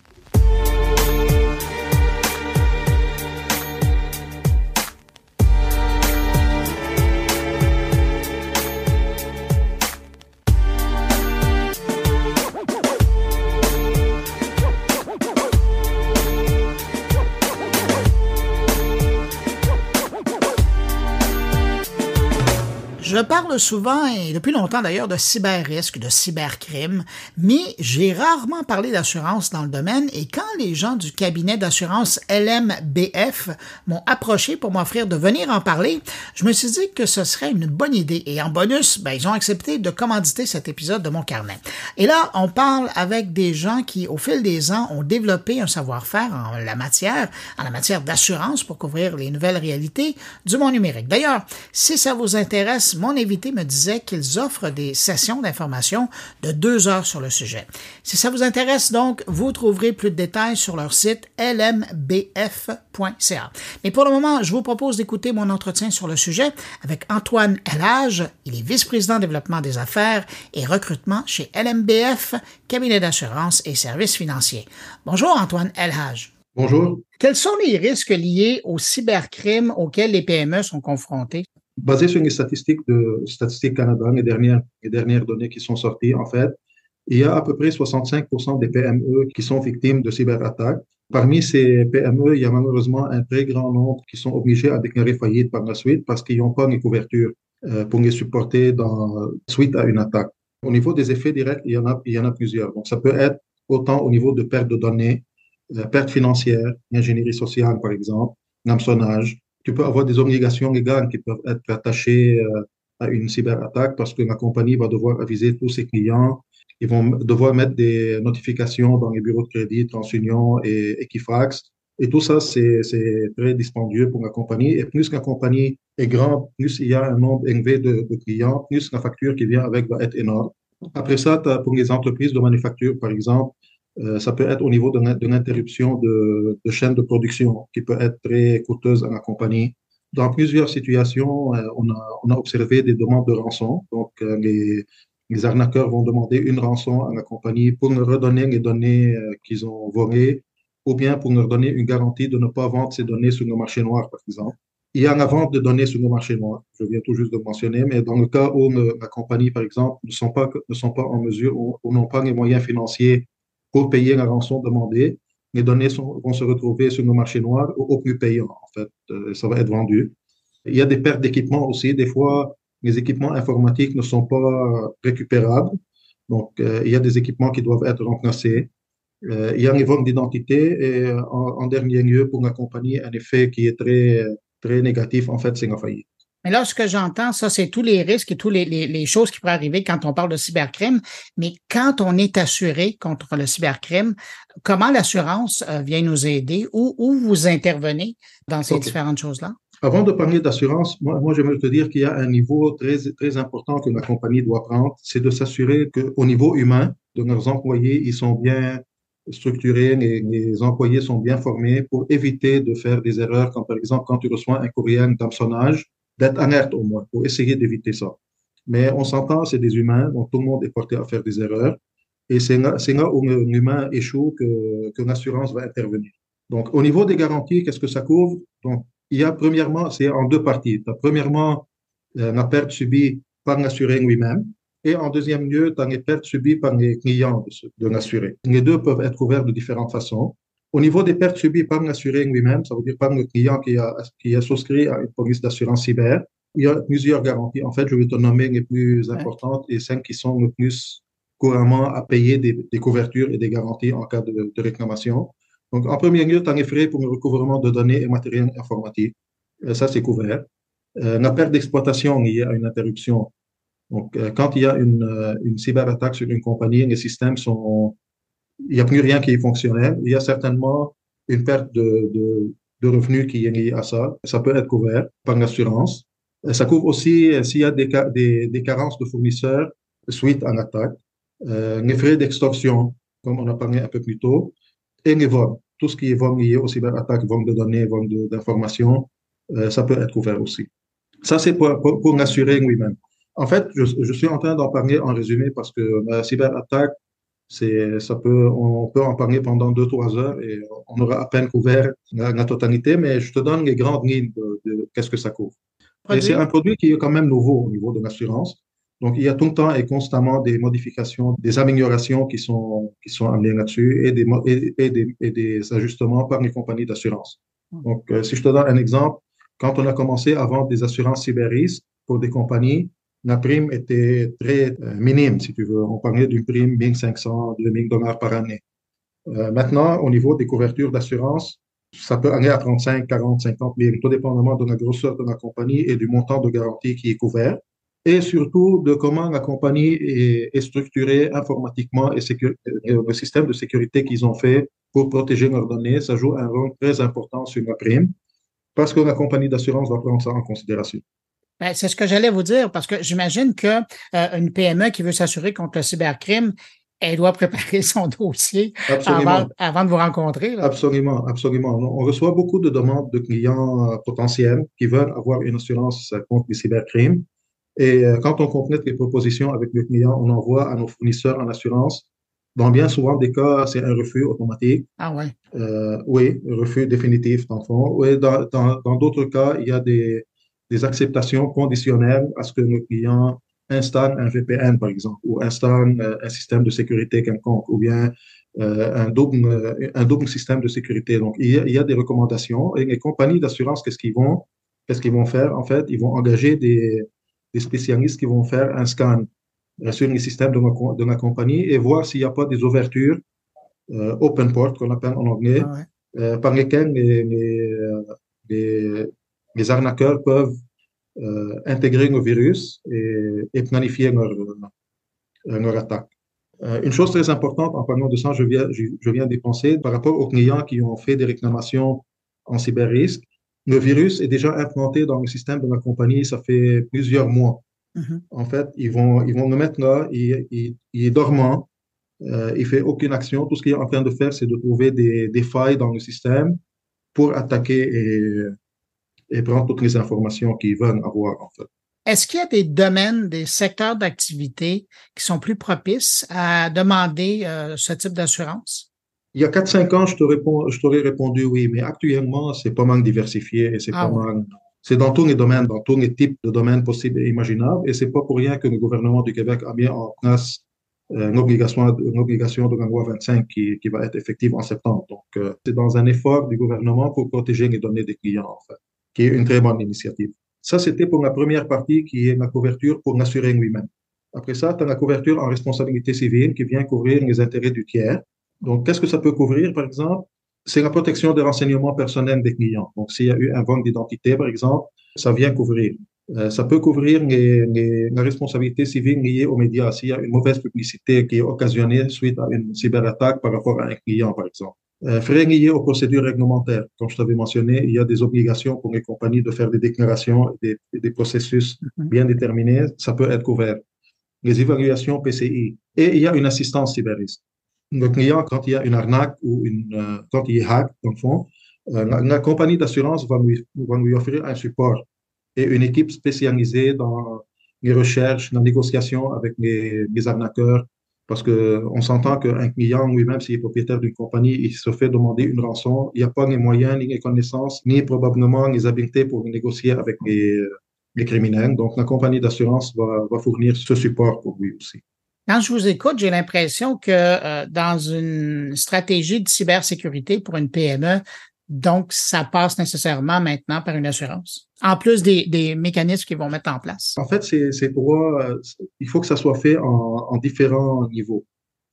Souvent, et depuis longtemps d'ailleurs, de cyber-risque, de cybercrime, mais j'ai rarement parlé d'assurance dans le domaine et quand les gens du cabinet d'assurance LMBF m'ont approché pour m'offrir de venir en parler, je me suis dit que ce serait une bonne idée et en bonus, ben, ils ont accepté de commanditer cet épisode de mon carnet. Et là, on parle avec des gens qui, au fil des ans, ont développé un savoir-faire en la matière, en la matière d'assurance pour couvrir les nouvelles réalités du monde numérique. D'ailleurs, si ça vous intéresse, mon invité me disait qu'ils offrent des sessions d'information de deux heures sur le sujet. Si ça vous intéresse donc, vous trouverez plus de détails sur leur site lmbf.ca. Mais pour le moment, je vous propose d'écouter mon entretien sur le sujet avec Antoine Elage. Il est vice-président développement des affaires et recrutement chez LMBF, cabinet d'assurance et services financiers. Bonjour Antoine Elage. Bonjour. Quels sont les risques liés au cybercrime auxquels les PME sont confrontées? Basé sur une statistique de Statistique Canada, les dernières, données qui sont sorties, en fait, il y a à peu près 65% des PME qui sont victimes de cyberattaques. Parmi ces PME, il y a malheureusement un très grand nombre qui sont obligés à déclarer faillite par la suite parce qu'ils n'ont pas une couverture euh, pour les supporter suite à une attaque. Au niveau des effets directs, il y en a, il y en a plusieurs. Donc, ça peut être autant au niveau de perte de données, euh, perte financière, ingénierie sociale, par exemple, hameçonnage, tu peux avoir des obligations légales qui peuvent être attachées euh, à une cyberattaque parce que la compagnie va devoir aviser tous ses clients. Ils vont devoir mettre des notifications dans les bureaux de crédit, TransUnion et Equifax. Et tout ça, c'est très dispendieux pour la compagnie. Et plus la compagnie est grande, plus il y a un nombre élevé de, de clients, plus la facture qui vient avec va être énorme. Après ça, pour les entreprises de manufacture, par exemple, euh, ça peut être au niveau de l'interruption de, chaîne de production qui peut être très coûteuse à la compagnie. Dans plusieurs situations, euh, on, a, observé des demandes de rançon. Donc, euh, les, arnaqueurs vont demander une rançon à la compagnie pour leur redonner les données qu'ils ont volées ou bien pour leur donner une garantie de ne pas vendre ces données sur le marché noir, par exemple. Il y a la vente de données sur le marché noir, je viens tout juste de mentionner, mais dans le cas où la compagnie, par exemple, ne sont pas, ne sont pas en mesure ou n'ont pas les moyens financiers pour payer la rançon demandée. Les données vont se retrouver sur le marché noir au, au plus payant, en fait. Euh, ça va être vendu. Il y a des pertes d'équipement aussi. Des fois, les équipements informatiques ne sont pas récupérables. Donc, euh, il y a des équipements qui doivent être remplacés. Euh, il y a un niveau d'identité et en, en, dernier lieu, pour la compagnie, un effet qui est très, très négatif, en fait, c'est la faillite. Mais là, ce que j'entends, ça, c'est tous les risques et toutes les, les, les, choses qui pourraient arriver quand on parle de cybercrime. Mais quand on est assuré contre le cybercrime, comment l'assurance euh, vient nous aider ou où vous intervenez dans ces okay. différentes choses-là? avant de parler d'assurance, moi, moi j'aimerais te dire qu'il y a un niveau très, très important que la compagnie doit prendre, c'est de s'assurer qu'au niveau humain, de leurs employés, ils sont bien structurés, les, les, employés sont bien formés pour éviter de faire des erreurs, comme par exemple quand tu reçois un courrier d'hameçonnage, d'être alerte au moins, pour essayer d'éviter ça. Mais on s'entend, c'est des humains, donc tout le monde est porté à faire des erreurs. Et c'est là, là où un humain échoue que, que l'assurance va intervenir. Donc, au niveau des garanties, qu'est-ce que ça couvre? Donc, il y a premièrement, c'est en deux parties. Premièrement euh, la perte subie par l'assuré lui-même et en deuxième lieu, tu as les pertes subies par les clients de l'assuré. Les deux peuvent être couverts de différentes façons. Au niveau des pertes subies par l'assuré lui-même, ça veut dire par le client qui a, qui a souscrit à une police d'assurance cyber, il y a plusieurs garanties. En fait, je vais te nommer les plus importantes et cinq qui sont le plus couramment à payer des, des couvertures et des garanties en cas de, de réclamation. Donc, en premier lieu, tu as les frais pour le recouvrement de données et matériel informatique. Euh, ça, c'est couvert. Euh, la perte d'exploitation liée à une interruption. Donc, euh, quand il y a une, une cyberattaque sur une compagnie, les systèmes sont, il n'y a plus rien qui est fonctionnel. Il y a certainement une perte de, de, revenus qui est liée à ça. Ça peut être couvert par l'assurance. Euh, ça couvre aussi s'il y a des, des, des, carences de fournisseurs suite à l'attaque. Euh, les frais d'extorsion, comme on a parlé un peu plus tôt, et les vols. Tout ce qui est vol lié aux cyberattaques, vol de données, vol d'informations, euh, ça peut être couvert aussi. Ça, c'est pour, pour, pour l'assurer lui-même. En fait, je, je suis en train d'en parler en résumé parce que la cyberattaque, c'est, ça peut, on peut en parler pendant deux, trois heures et on aura à peine couvert la, la totalité, mais je te donne les grandes lignes de, de qu'est-ce que ça couvre. Et c'est un produit qui est quand même nouveau au niveau de l'assurance. Donc, il y a tout le temps et constamment des modifications, des améliorations qui sont, qui sont amenées là-dessus et des, et, et, des, et des ajustements par les compagnies d'assurance. Donc, euh, si je te donne un exemple, quand on a commencé à vendre des assurances cyberisques pour des compagnies, la prime était très euh, minime, si tu veux. On parlait d'une prime 1500, 2000 dollars par année. Euh, maintenant, au niveau des couvertures d'assurance, ça peut aller à 35, 40, 50 000, tout dépendamment de la grosseur de la compagnie et du montant de garantie qui est couvert et surtout de comment la compagnie est, structurée informatiquement et, et, le système de sécurité qu'ils ont fait pour protéger leurs données, ça joue un rôle très important sur la prime parce que la compagnie d'assurance va prendre ça en considération. Ben, c'est ce que j'allais vous dire parce que j'imagine que euh, une PME qui veut s'assurer contre le cybercrime, elle doit préparer *laughs* son dossier avant, avant, de vous rencontrer. Là. Absolument, absolument. On reçoit beaucoup de demandes de clients euh, potentiels qui veulent avoir une assurance contre les cybercrimes. Et euh, quand on complète les propositions avec le client, on envoie à nos fournisseurs en assurance. Dans bien souvent des cas, c'est un refus automatique. Ah ouais. Euh, oui, refus définitif dans le fond. Oui, dans, d'autres cas, il y a des, des acceptations conditionnelles à ce que le client installe un VPN, par exemple, ou installe euh, un système de sécurité quelconque, ou bien euh, un, double, un double système de sécurité. Donc, il y a, il y a des recommandations. Et les compagnies d'assurance, qu'est-ce qu'ils vont, qu'est-ce qu'ils vont faire? En fait, ils vont engager des, des spécialistes qui vont faire un scan sur les systèmes de, ma, de la compagnie et voir s'il n'y a pas des ouvertures euh, open port, qu'on appelle en anglais, ah ouais. euh, par lesquelles les, les, les, les, arnaqueurs peuvent euh, intégrer nos virus et, et planifier leur, leur attaque. une chose très importante en parlant de ça, je viens, je, je viens d'y penser, par rapport aux clients qui ont fait des réclamations en cyber-risque, le virus est déjà implanté dans le système de la compagnie, ça fait plusieurs mois. Mm -hmm. En fait, ils vont, ils vont le mettre là, il, il, il est dormant, euh, il fait aucune action. Tout ce qu'il est en train de faire, c'est de trouver des, des, failles dans le système pour attaquer et, et prendre toutes les informations qu'ils veulent avoir, en fait. Est-ce qu'il y a des domaines, des secteurs d'activité qui sont plus propices à demander euh, ce type d'assurance? Il y a 4-5 ans, je t'aurais répondu, oui, mais actuellement, c'est pas mal diversifié et c'est ah, pas mal. C'est dans tous les domaines, dans tous les types de domaines possibles et imaginables. Et c'est pas pour rien que le gouvernement du Québec a mis en place euh, une, obligation, une obligation de la loi 25 qui, qui va être effective en septembre. Donc, euh, c'est dans un effort du gouvernement pour protéger les données des clients, en fait, qui est une très bonne initiative. Ça, c'était pour la première partie qui est la couverture pour l'assurer lui-même. Après ça, tu as la couverture en responsabilité civile qui vient couvrir les intérêts du tiers. Donc, qu'est-ce que ça peut couvrir, par exemple? C'est la protection des renseignements personnels des clients. Donc, s'il y a eu un vol d'identité, par exemple, ça vient couvrir. Euh, ça peut couvrir les, la responsabilité civile liée aux médias. S'il y a une mauvaise publicité qui est occasionnée suite à une cyberattaque par rapport à un client, par exemple. Euh, frais liés aux procédures réglementaires. Comme je t'avais mentionné, il y a des obligations pour les compagnies de faire des déclarations et des, des processus Mhm. bien déterminés. Ça peut être couvert. Les évaluations PCI. Et il y a une assistance cyberiste. Le client, quand il y a une arnaque ou une, euh, quand il est hack, dans le fond, euh, la, la compagnie d'assurance va lui, va lui offrir un support et une équipe spécialisée dans les recherches, la négociation avec les, les arnaqueurs, parce que on s'entend qu'un client lui-même, s'il est propriétaire d'une compagnie, il se fait demander une rançon, il n'y a pas les moyens, ni les connaissances, ni probablement les habiletés pour négocier avec les, criminels. Donc, la compagnie d'assurance va, va fournir ce support pour lui aussi. Quand je vous écoute, j'ai l'impression que euh, dans une stratégie de cybersécurité pour une PME, donc ça passe nécessairement maintenant par une assurance, en plus des, des mécanismes qu'ils vont mettre en place. En fait, c'est pour, euh, il faut que ça soit fait en, en différents niveaux.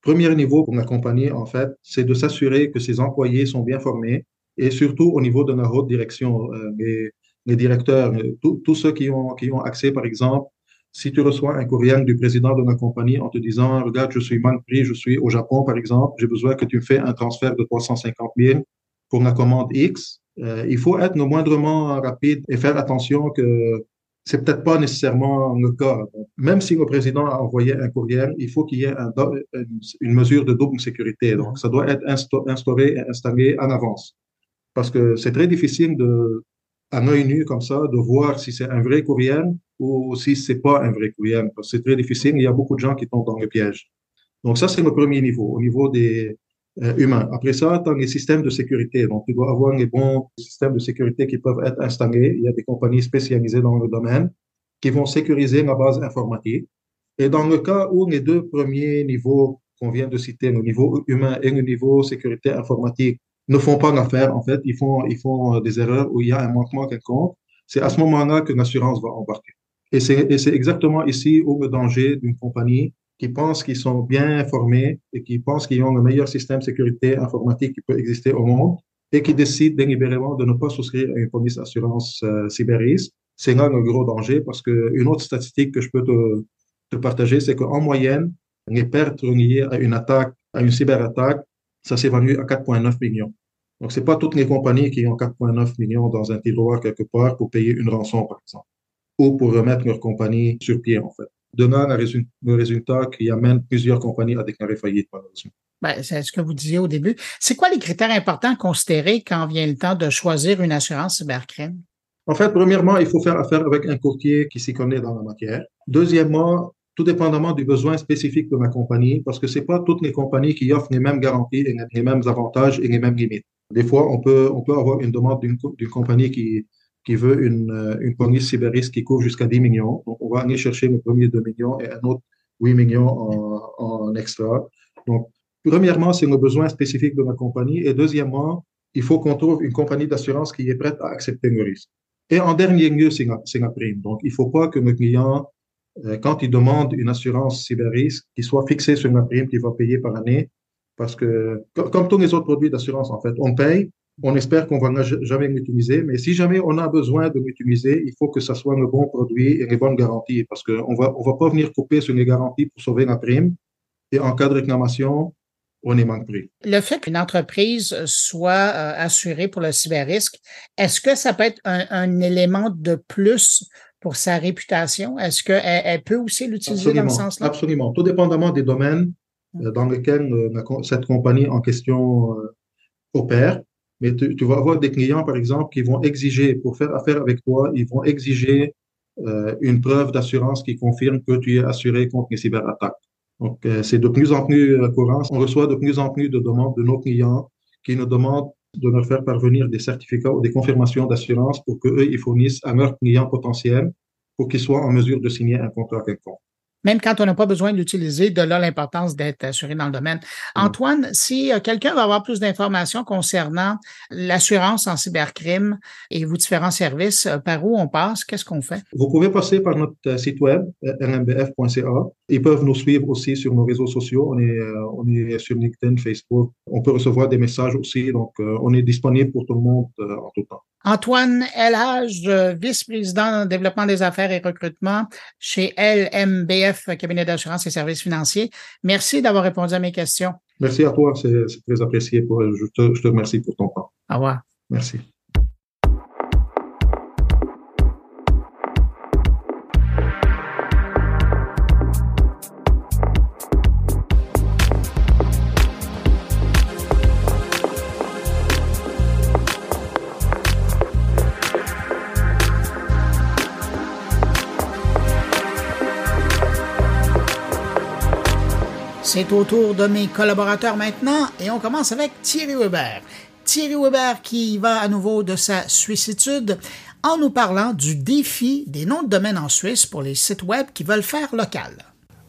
Premier niveau pour la compagnie, en fait, c'est de s'assurer que ses employés sont bien formés et surtout au niveau de la haute direction, euh, les, les directeurs, euh, tous tous ceux qui ont, qui ont accès, par exemple, si tu reçois un courriel du président de la compagnie en te disant, regarde, je suis mal pris, je suis au Japon, par exemple, j'ai besoin que tu me fais un transfert de 350 000 pour la commande X, euh, il faut être le moindrement rapide et faire attention que c'est peut-être pas nécessairement le cas. Même si le président a envoyé un courriel, il faut qu'il y ait un, une, mesure de double sécurité. Donc, ça doit être insta instauré et installé en avance. Parce que c'est très difficile de, à l'œil nu comme ça, de voir si c'est un vrai courriel ou si c'est pas un vrai courriel. Parce que c'est très difficile. Il y a beaucoup de gens qui tombent dans le piège. Donc, ça, c'est le premier niveau, au niveau des, euh, humains. Après ça, tu as les systèmes de sécurité. Donc, tu dois avoir les bons systèmes de sécurité qui peuvent être installés. Il y a des compagnies spécialisées dans le domaine qui vont sécuriser la base informatique. Et dans le cas où les deux premiers niveaux qu'on vient de citer, le niveau humain et le niveau sécurité informatique, ne font pas l'affaire, en fait, ils font, ils font des erreurs où il y a un manquement quelconque, c'est à ce moment-là que l'assurance va embarquer. Et c'est exactement ici où le danger d'une compagnie qui pensent qu'ils sont bien formés et qui pensent qu'ils ont le meilleur système de sécurité informatique qui peut exister au monde et qui décident délibérément de ne pas souscrire à une police d'assurance euh. C'est là le gros danger parce que une autre statistique que je peux te, te partager, c'est qu'en moyenne, les pertes liées à une attaque, à une cyberattaque, ça s'évalue à 4,9 millions. Donc, c'est pas toutes les compagnies qui ont 4,9 millions dans un tiroir quelque part pour payer une rançon, par exemple, ou pour remettre leur compagnie sur pied, en fait donnant le résultat qui amène plusieurs compagnies à déclarer faillite, malheureusement. Ben, c'est ce que vous disiez au début. C'est quoi les critères importants à considérer quand vient le temps de choisir une assurance cybercrime? En fait, premièrement, il faut faire affaire avec un courtier qui s'y connaît dans la matière. Deuxièmement, tout dépendamment du besoin spécifique de la compagnie, parce que c'est pas toutes les compagnies qui offrent les mêmes garanties les mêmes avantages et les mêmes limites. Des fois, on peut, on peut avoir une demande d'une compagnie qui, qui veut une, une police cyberiste qui couvre jusqu'à 10 millions. Donc, on va aller chercher le premier 2 millions et un autre 8 millions en, en extra. Donc, premièrement, c'est le besoin spécifique de la compagnie. Et deuxièmement, il faut qu'on trouve une compagnie d'assurance qui est prête à accepter le risque. Et en dernier lieu, c'est la, la, prime. Donc, il ne faut pas que le client, euh, quand il demande une assurance cyberrisque, qu'il soit fixé sur la prime qu'il va payer par année. Parce que, comme tous les autres produits d'assurance, en fait, on paye, on espère qu'on va jamais l'utiliser, mais si jamais on a besoin de l'utiliser, il faut que ce soit le bon produit et les bonnes garanties, parce qu'on va, on va pas venir couper sur les garanties pour sauver la prime. Et en cas de réclamation, on est manque pris. Le fait qu'une entreprise soit euh, assurée pour le cyberrisque, est-ce que ça peut être un, un, élément de plus pour sa réputation? Est-ce qu'elle elle peut aussi l'utiliser dans ce sens-là? Absolument. Tout dépendamment des domaines euh, dans lesquels euh, cette compagnie en question opère. Mais tu, vas avoir des clients, par exemple, qui vont exiger, pour faire affaire avec toi, ils vont exiger euh, une preuve d'assurance qui confirme que tu es assuré contre les cyberattaques. Donc, euh, c'est de plus en plus courant. On reçoit de plus en plus de demandes de nos clients qui nous demandent de leur faire parvenir des certificats ou des confirmations d'assurance pour qu'eux, ils fournissent à leurs clients potentiels pour qu'ils soient en mesure de signer un contrat quelconque même quand on n'a pas besoin de l'utiliser, de là l'importance d'être assuré dans le domaine. Mmh. Antoine, si euh, quelqu'un va avoir plus d'informations concernant l'assurance en cybercrime et vos différents services, euh, par où on passe, qu'est-ce qu'on fait? Vous pouvez passer par notre site web, rmbf.ca. Ils peuvent nous suivre aussi sur nos réseaux sociaux. On est, euh, on est sur LinkedIn, Facebook. On peut recevoir des messages aussi. Donc, on est disponible pour tout le monde en tout temps. Antoine Elhage, vice-président développement des affaires et recrutement chez LMBF, cabinet d'assurance et services financiers. Merci d'avoir répondu à mes questions. Merci à toi, c'est très apprécié. Pour, je, te, je te remercie pour ton temps. Au revoir. Merci. C'est au tour de mes collaborateurs maintenant et on commence avec Thierry Weber. Thierry Weber qui va à nouveau de sa suissitude en nous parlant du défi des noms de domaine en Suisse pour les sites web qui veulent faire local.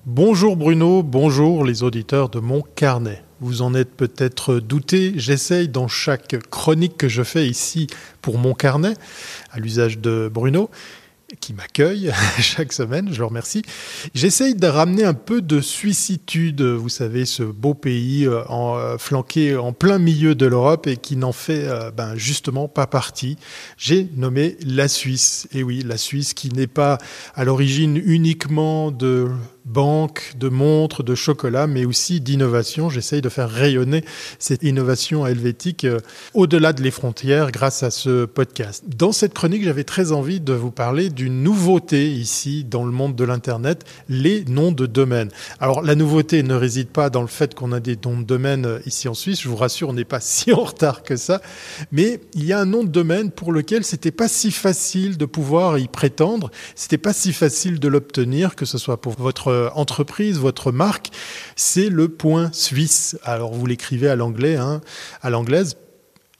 Bonjour Bruno, bonjour les auditeurs de mon carnet. Vous en êtes peut-être douté, j'essaye dans chaque chronique que je fais ici pour mon carnet, à l'usage de Bruno, qui m'accueille *laughs* chaque semaine, je le remercie. J'essaye de ramener un peu de suicitude, vous savez, ce beau pays euh, euh, flanqué en plein milieu de l'Europe et qui n'en fait euh, ben, justement pas partie. J'ai nommé la Suisse. Et oui, la Suisse qui n'est pas à l'origine uniquement de banque, de montres, de chocolat, mais aussi d'innovation. J'essaye de faire rayonner cette innovation helvétique euh, au-delà de les frontières grâce à ce podcast. Dans cette chronique, j'avais très envie de vous parler d'une nouveauté ici dans le monde de l'Internet, les noms de domaine. Alors la nouveauté ne réside pas dans le fait qu'on a des noms de domaine euh, ici en Suisse, je vous rassure, on n'est pas *laughs* si en retard que ça, mais il y a un nom de domaine pour lequel c'était pas si facile de pouvoir y prétendre, c'était pas si facile de l'obtenir, que ce soit pour votre euh, entreprise, votre marque, c'est le point suisse. Alors vous l'écrivez à l'anglais, hein, à l'anglaise,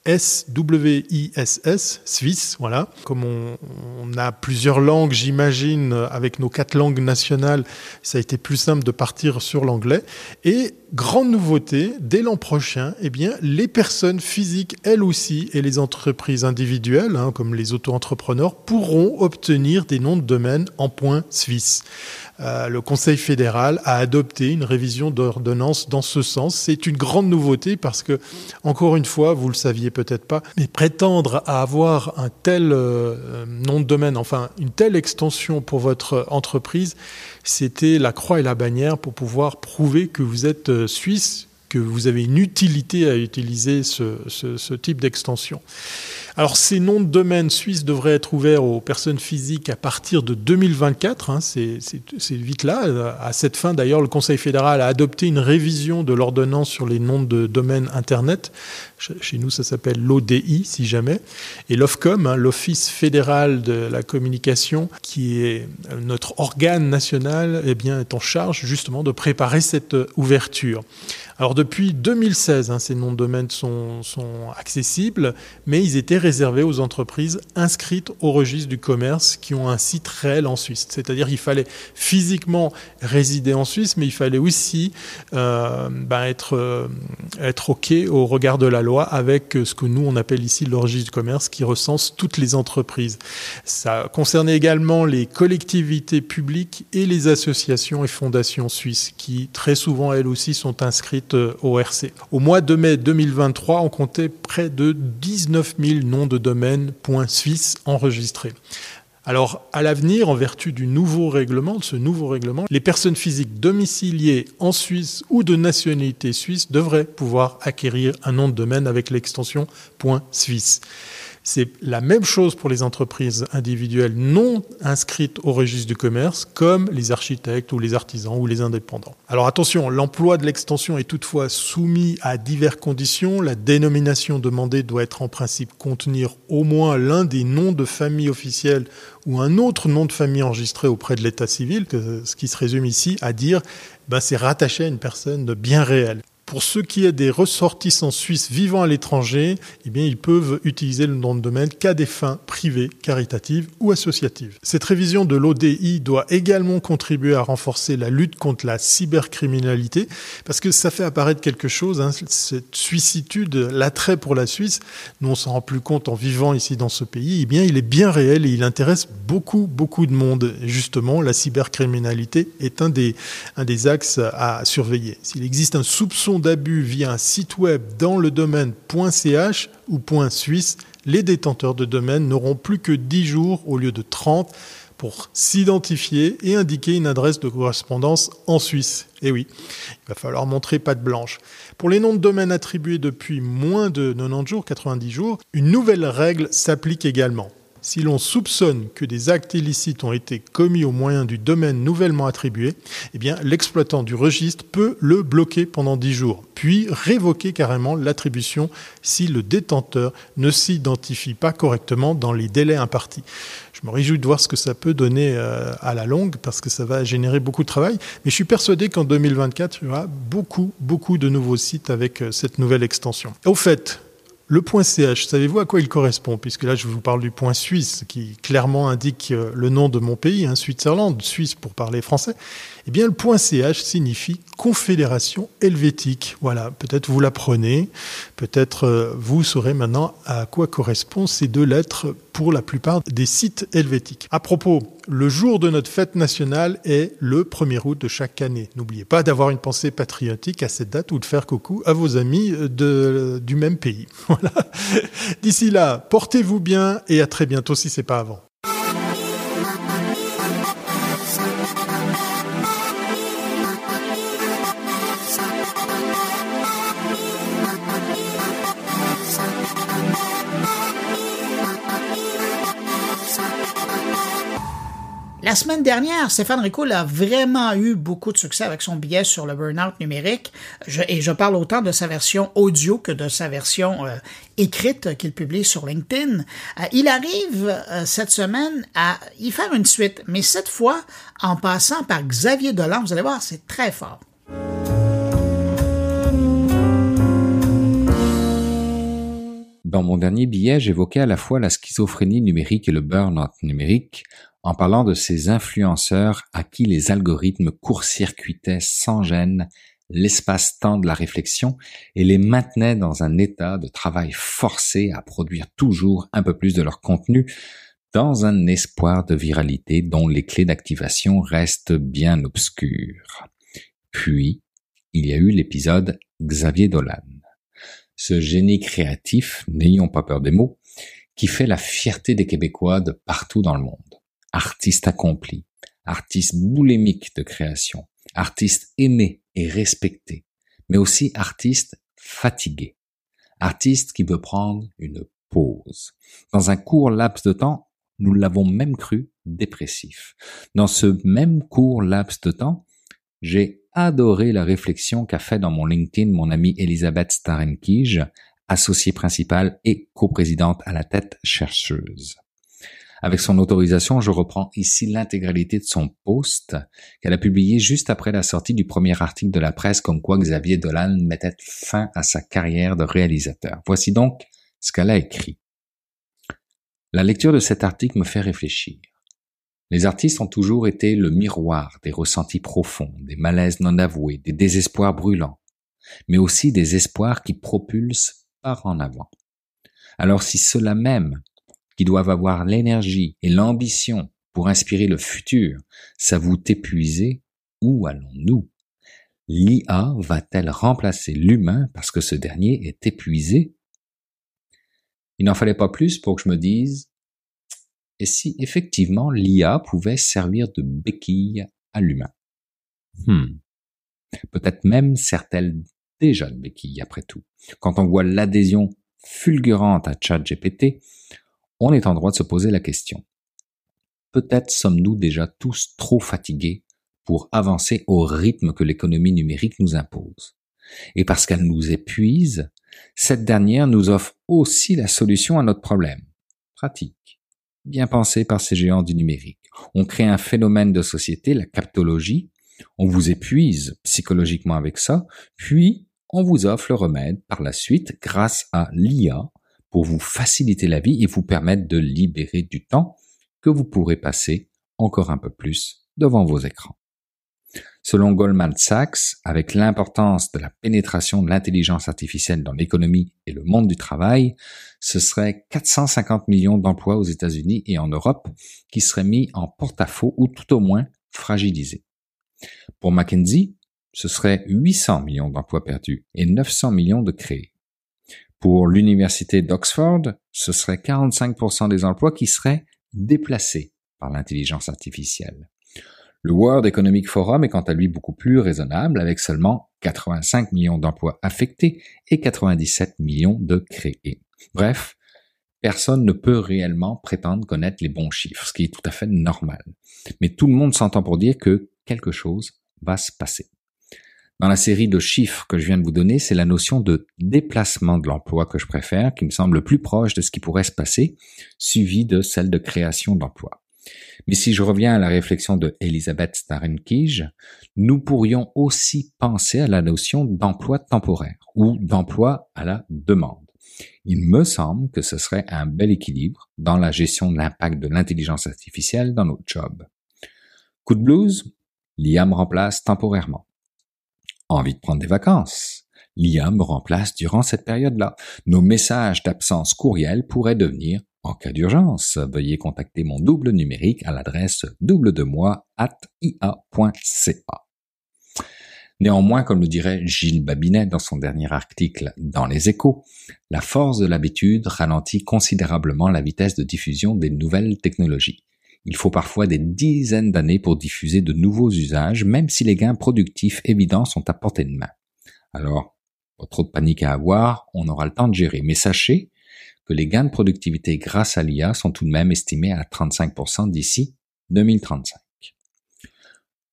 S-W-I-S-S, Suisse, voilà. Comme on, a plusieurs langues, j'imagine, avec nos quatre langues nationales, ça a été plus simple de partir sur l'anglais. Et grande nouveauté, dès l'an prochain, eh bien, les personnes physiques, elles aussi, et les entreprises individuelles, hein, comme les auto-entrepreneurs, pourront obtenir des noms de domaine en point suisse. Euh, le Conseil fédéral a adopté une révision d'ordonnance dans ce sens. C'est une grande nouveauté parce que, encore une fois, vous le saviez peut-être pas, mais prétendre à avoir un tel euh, nom de domaine, enfin une telle extension pour votre entreprise, c'était la croix et la bannière pour pouvoir prouver que vous êtes euh, suisse, que vous avez une utilité à utiliser ce, ce type d'extension. Alors ces noms de domaine suisses devraient être ouverts aux personnes physiques à partir de 2024. Hein, c'est vite là. À cette fin, d'ailleurs, le Conseil fédéral a adopté une révision de l'ordonnance sur les noms de domaine Internet. Chez nous, ça s'appelle l'ODI, si jamais. Et l'OFCOM, hein, l'Office fédéral de la communication, qui est notre organe national, eh est en charge justement de préparer cette ouverture. Alors depuis 2016, hein, ces noms de domaine sont, accessibles, mais ils étaient réservé aux entreprises inscrites au registre du commerce qui ont un site réel en Suisse. C'est-à-dire qu'il fallait physiquement résider en Suisse, mais il fallait aussi euh, ben euh, être OK au regard de la loi avec ce que nous, on appelle ici le registre du commerce qui recense toutes les entreprises. Ça concernait également les collectivités publiques et les associations et fondations suisses qui très souvent, elles aussi, sont inscrites euh, au mois de mai 2023, on comptait près de 19 000 nom de domaine .suisse enregistré. Alors, à l'avenir, en vertu du nouveau règlement, ce nouveau règlement, les personnes physiques domiciliées en Suisse ou de nationalité suisse devraient pouvoir acquérir un nom de domaine avec l'extension .suisse. C'est la même chose pour les entreprises individuelles non inscrites au registre du commerce, comme les architectes ou les artisans ou les indépendants. Alors attention, l'emploi de l'extension est toutefois soumis à diverses conditions. La dénomination demandée doit être en principe contenir au moins l'un des noms de famille officiels ou un autre nom de famille enregistré auprès de l'état civil, ce qui se résume ici à dire ben, c'est rattaché à une personne bien réelle. Pour ceux qui est des ressortissants suisses vivant à l'étranger, eh ils peuvent utiliser le nom de domaine qu'à des fins privées, caritatives ou associatives. Cette révision de l'ODI doit également contribuer à renforcer la lutte contre la cybercriminalité, parce que ça fait apparaître quelque chose, hein, cette suissitude, l'attrait pour la Suisse, nous on s'en rend plus compte en vivant ici dans ce pays, eh bien, il est bien réel et il intéresse beaucoup, beaucoup de monde. Justement, la cybercriminalité est un des, un des axes à surveiller. S'il existe un soupçon d'abus via un site web dans le domaine .ch ou .suisse, les détenteurs de domaine n'auront plus que 10 jours au lieu de 30 pour s'identifier et indiquer une adresse de correspondance en Suisse. Et oui, il va falloir montrer patte blanche. Pour les noms de domaine attribués depuis moins de 90 jours, 90 jours, une nouvelle règle s'applique également. Si l'on soupçonne que des actes illicites ont été commis au moyen du domaine nouvellement attribué, eh bien, l'exploitant du registre peut le bloquer pendant 10 jours, puis révoquer carrément l'attribution si le détenteur ne s'identifie pas correctement dans les délais impartis. Je me réjouis de voir ce que ça peut donner euh, à la longue parce que ça va générer beaucoup de travail. Mais je suis persuadé qu'en 2024, il y aura beaucoup, beaucoup de nouveaux sites avec euh, cette nouvelle extension. Au fait, le point .ch, savez-vous à quoi il correspond? Puisque là, je vous parle du point suisse, qui clairement indique euh, le nom de mon pays, hein, Switzerland, Suisse pour parler français. Eh bien, le point .ch signifie Confédération helvétique. Voilà, peut-être vous l'apprenez, peut-être euh, vous saurez maintenant à quoi correspondent ces deux lettres pour la plupart des sites helvétiques. À propos, le jour de notre fête nationale est le 1er août de chaque année. N'oubliez pas d'avoir une pensée patriotique à cette date ou de faire coucou à vos amis de, du même pays. *laughs* Voilà. D'ici là, portez-vous bien et à très bientôt si c'est pas avant. La semaine dernière, Stéphane Ricoul a vraiment eu beaucoup de succès avec son billet sur le burn-out numérique. et je parle autant de sa version audio que de sa version euh, écrite qu'il publie sur LinkedIn. Euh, il arrive euh, cette semaine à y faire une suite, mais cette fois en passant par Xavier Dolan. Vous allez voir, c'est très fort. Dans mon dernier billet, j'évoquais à la fois la schizophrénie numérique et le burn-out numérique en parlant de ces influenceurs à qui les algorithmes court-circuitaient sans gêne l'espace-temps de la réflexion et les maintenaient dans un état de travail forcé à produire toujours un peu plus de leur contenu dans un espoir de viralité dont les clés d'activation restent bien obscures. Puis, il y a eu l'épisode Xavier Dolan. Ce génie créatif, n'ayons pas peur des mots, qui fait la fierté des Québécois de partout dans le monde artiste accompli, artiste boulémique de création, artiste aimé et respecté, mais aussi artiste fatigué, artiste qui veut prendre une pause. Dans un court laps de temps, nous l'avons même cru dépressif. Dans ce même court laps de temps, j'ai adoré la réflexion qu'a fait dans mon LinkedIn mon amie Elisabeth Starenkij, associée principale et coprésidente à la tête chercheuse. Avec son autorisation, je reprends ici l'intégralité de son post qu'elle a publié juste après la sortie du premier article de la presse comme quoi Xavier Dolan mettait fin à sa carrière de réalisateur. Voici donc ce qu'elle a écrit. La lecture de cet article me fait réfléchir. Les artistes ont toujours été le miroir des ressentis profonds, des malaises non avoués, des désespoirs brûlants, mais aussi des espoirs qui propulsent par en avant. Alors si cela même qui doivent avoir l'énergie et l'ambition pour inspirer le futur, s'avouent épuisés, où allons-nous? L'IA va-t-elle remplacer l'humain parce que ce dernier est épuisé? Il n'en fallait pas plus pour que je me dise, et si effectivement l'IA pouvait servir de béquille à l'humain? Hmm. Peut-être même sert-elle déjà de béquille après tout. Quand on voit l'adhésion fulgurante à ChatGPT, on est en droit de se poser la question. Peut-être sommes-nous déjà tous trop fatigués pour avancer au rythme que l'économie numérique nous impose. Et parce qu'elle nous épuise, cette dernière nous offre aussi la solution à notre problème. Pratique. Bien pensé par ces géants du numérique. On crée un phénomène de société, la captologie, on vous épuise psychologiquement avec ça, puis on vous offre le remède par la suite grâce à l'IA pour vous faciliter la vie et vous permettre de libérer du temps que vous pourrez passer encore un peu plus devant vos écrans. Selon Goldman Sachs, avec l'importance de la pénétration de l'intelligence artificielle dans l'économie et le monde du travail, ce serait 450 millions d'emplois aux États-Unis et en Europe qui seraient mis en porte-à-faux ou tout au moins fragilisés. Pour McKinsey, ce serait 800 millions d'emplois perdus et 900 millions de créés. Pour l'université d'Oxford, ce serait 45% des emplois qui seraient déplacés par l'intelligence artificielle. Le World Economic Forum est quant à lui beaucoup plus raisonnable avec seulement 85 millions d'emplois affectés et 97 millions de créés. Bref, personne ne peut réellement prétendre connaître les bons chiffres, ce qui est tout à fait normal. Mais tout le monde s'entend pour dire que quelque chose va se passer. Dans la série de chiffres que je viens de vous donner, c'est la notion de déplacement de l'emploi que je préfère, qui me semble le plus proche de ce qui pourrait se passer, suivi de celle de création d'emplois. Mais si je reviens à la réflexion de Elisabeth Starenkij, nous pourrions aussi penser à la notion d'emploi temporaire ou d'emploi à la demande. Il me semble que ce serait un bel équilibre dans la gestion de l'impact de l'intelligence artificielle dans notre job. Coup de blues, l'IA me remplace temporairement. Envie de prendre des vacances, l'IA me remplace durant cette période-là. Nos messages d'absence courriel pourraient devenir en cas d'urgence, veuillez contacter mon double numérique à l'adresse double de moi at ia.ca. Néanmoins, comme le dirait Gilles Babinet dans son dernier article dans Les Échos, la force de l'habitude ralentit considérablement la vitesse de diffusion des nouvelles technologies. Il faut parfois des dizaines d'années pour diffuser de nouveaux usages, même si les gains productifs évidents sont à portée de main. Alors, pas trop de panique à avoir, on aura le temps de gérer. Mais sachez que les gains de productivité grâce à l'IA sont tout de même estimés à 35% d'ici 2035.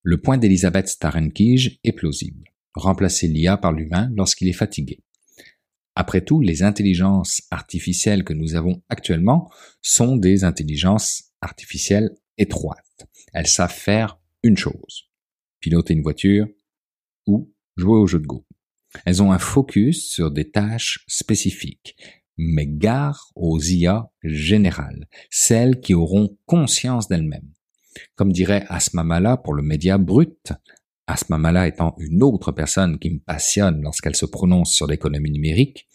Le point d'Elisabeth Starenkij est plausible. Remplacer l'IA par l'humain lorsqu'il est fatigué. Après tout, les intelligences artificielles que nous avons actuellement sont des intelligences artificielles étroites. Elles savent faire une chose. Piloter une voiture ou jouer au jeu de Go. Elles ont un focus sur des tâches spécifiques mais gare aux IA générales, celles qui auront conscience d'elles-mêmes. Comme dirait Asmamala pour le média brut, Asmamala étant une autre personne qui me passionne lorsqu'elle se prononce sur l'économie numérique,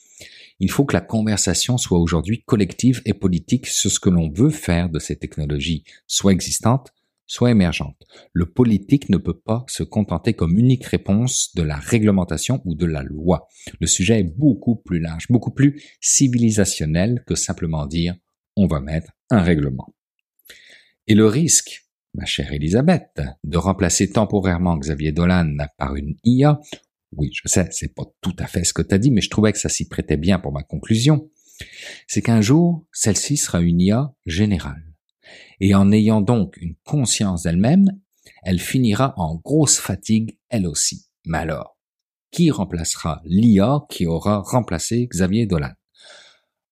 il faut que la conversation soit aujourd'hui collective et politique sur ce que l'on veut faire de ces technologies, soit existantes, soit émergente. Le politique ne peut pas se contenter comme unique réponse de la réglementation ou de la loi. Le sujet est beaucoup plus large, beaucoup plus civilisationnel que simplement dire on va mettre un règlement. Et le risque, ma chère Elisabeth, de remplacer temporairement Xavier Dolan par une IA, oui, je sais, c'est pas tout à fait ce que tu dit, mais je trouvais que ça s'y prêtait bien pour ma conclusion, c'est qu'un jour, celle-ci sera une IA générale et en ayant donc une conscience d'elle-même, elle finira en grosse fatigue elle aussi. Mais alors, qui remplacera l'IA qui aura remplacé Xavier Dolan?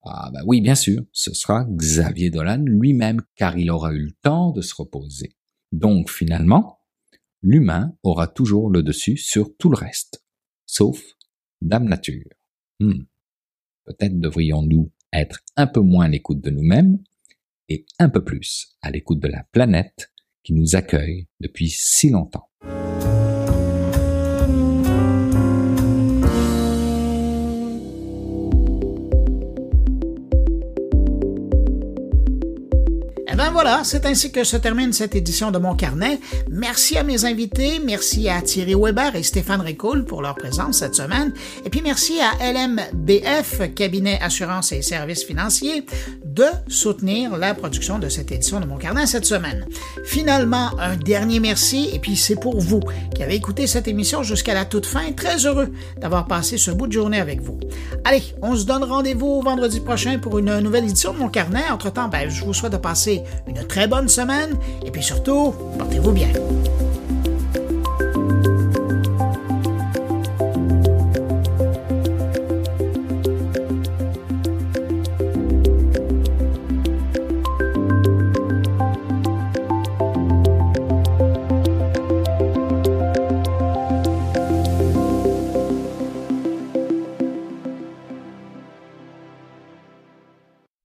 Ah bah oui, bien sûr, ce sera Xavier Dolan lui-même, car il aura eu le temps de se reposer. Donc finalement, l'humain aura toujours le dessus sur tout le reste, sauf Dame Nature. Hmm. Peut-être devrions-nous être un peu moins à l'écoute de nous-mêmes et un peu plus à l'écoute de la planète qui nous accueille depuis si longtemps. Voilà, c'est ainsi que se termine cette édition de mon carnet. Merci à mes invités, merci à Thierry Weber et Stéphane Ricoul pour leur présence cette semaine, et puis merci à LMBF, cabinet assurance et services financiers, de soutenir la production de cette édition de mon carnet cette semaine. Finalement, un dernier merci, et puis c'est pour vous qui avez écouté cette émission jusqu'à la toute fin. Très heureux d'avoir passé ce bout de journée avec vous. Allez, on se donne rendez-vous vendredi prochain pour une nouvelle édition de mon carnet. Entre-temps, ben, je vous souhaite de passer une très bonne semaine et puis surtout, portez-vous bien.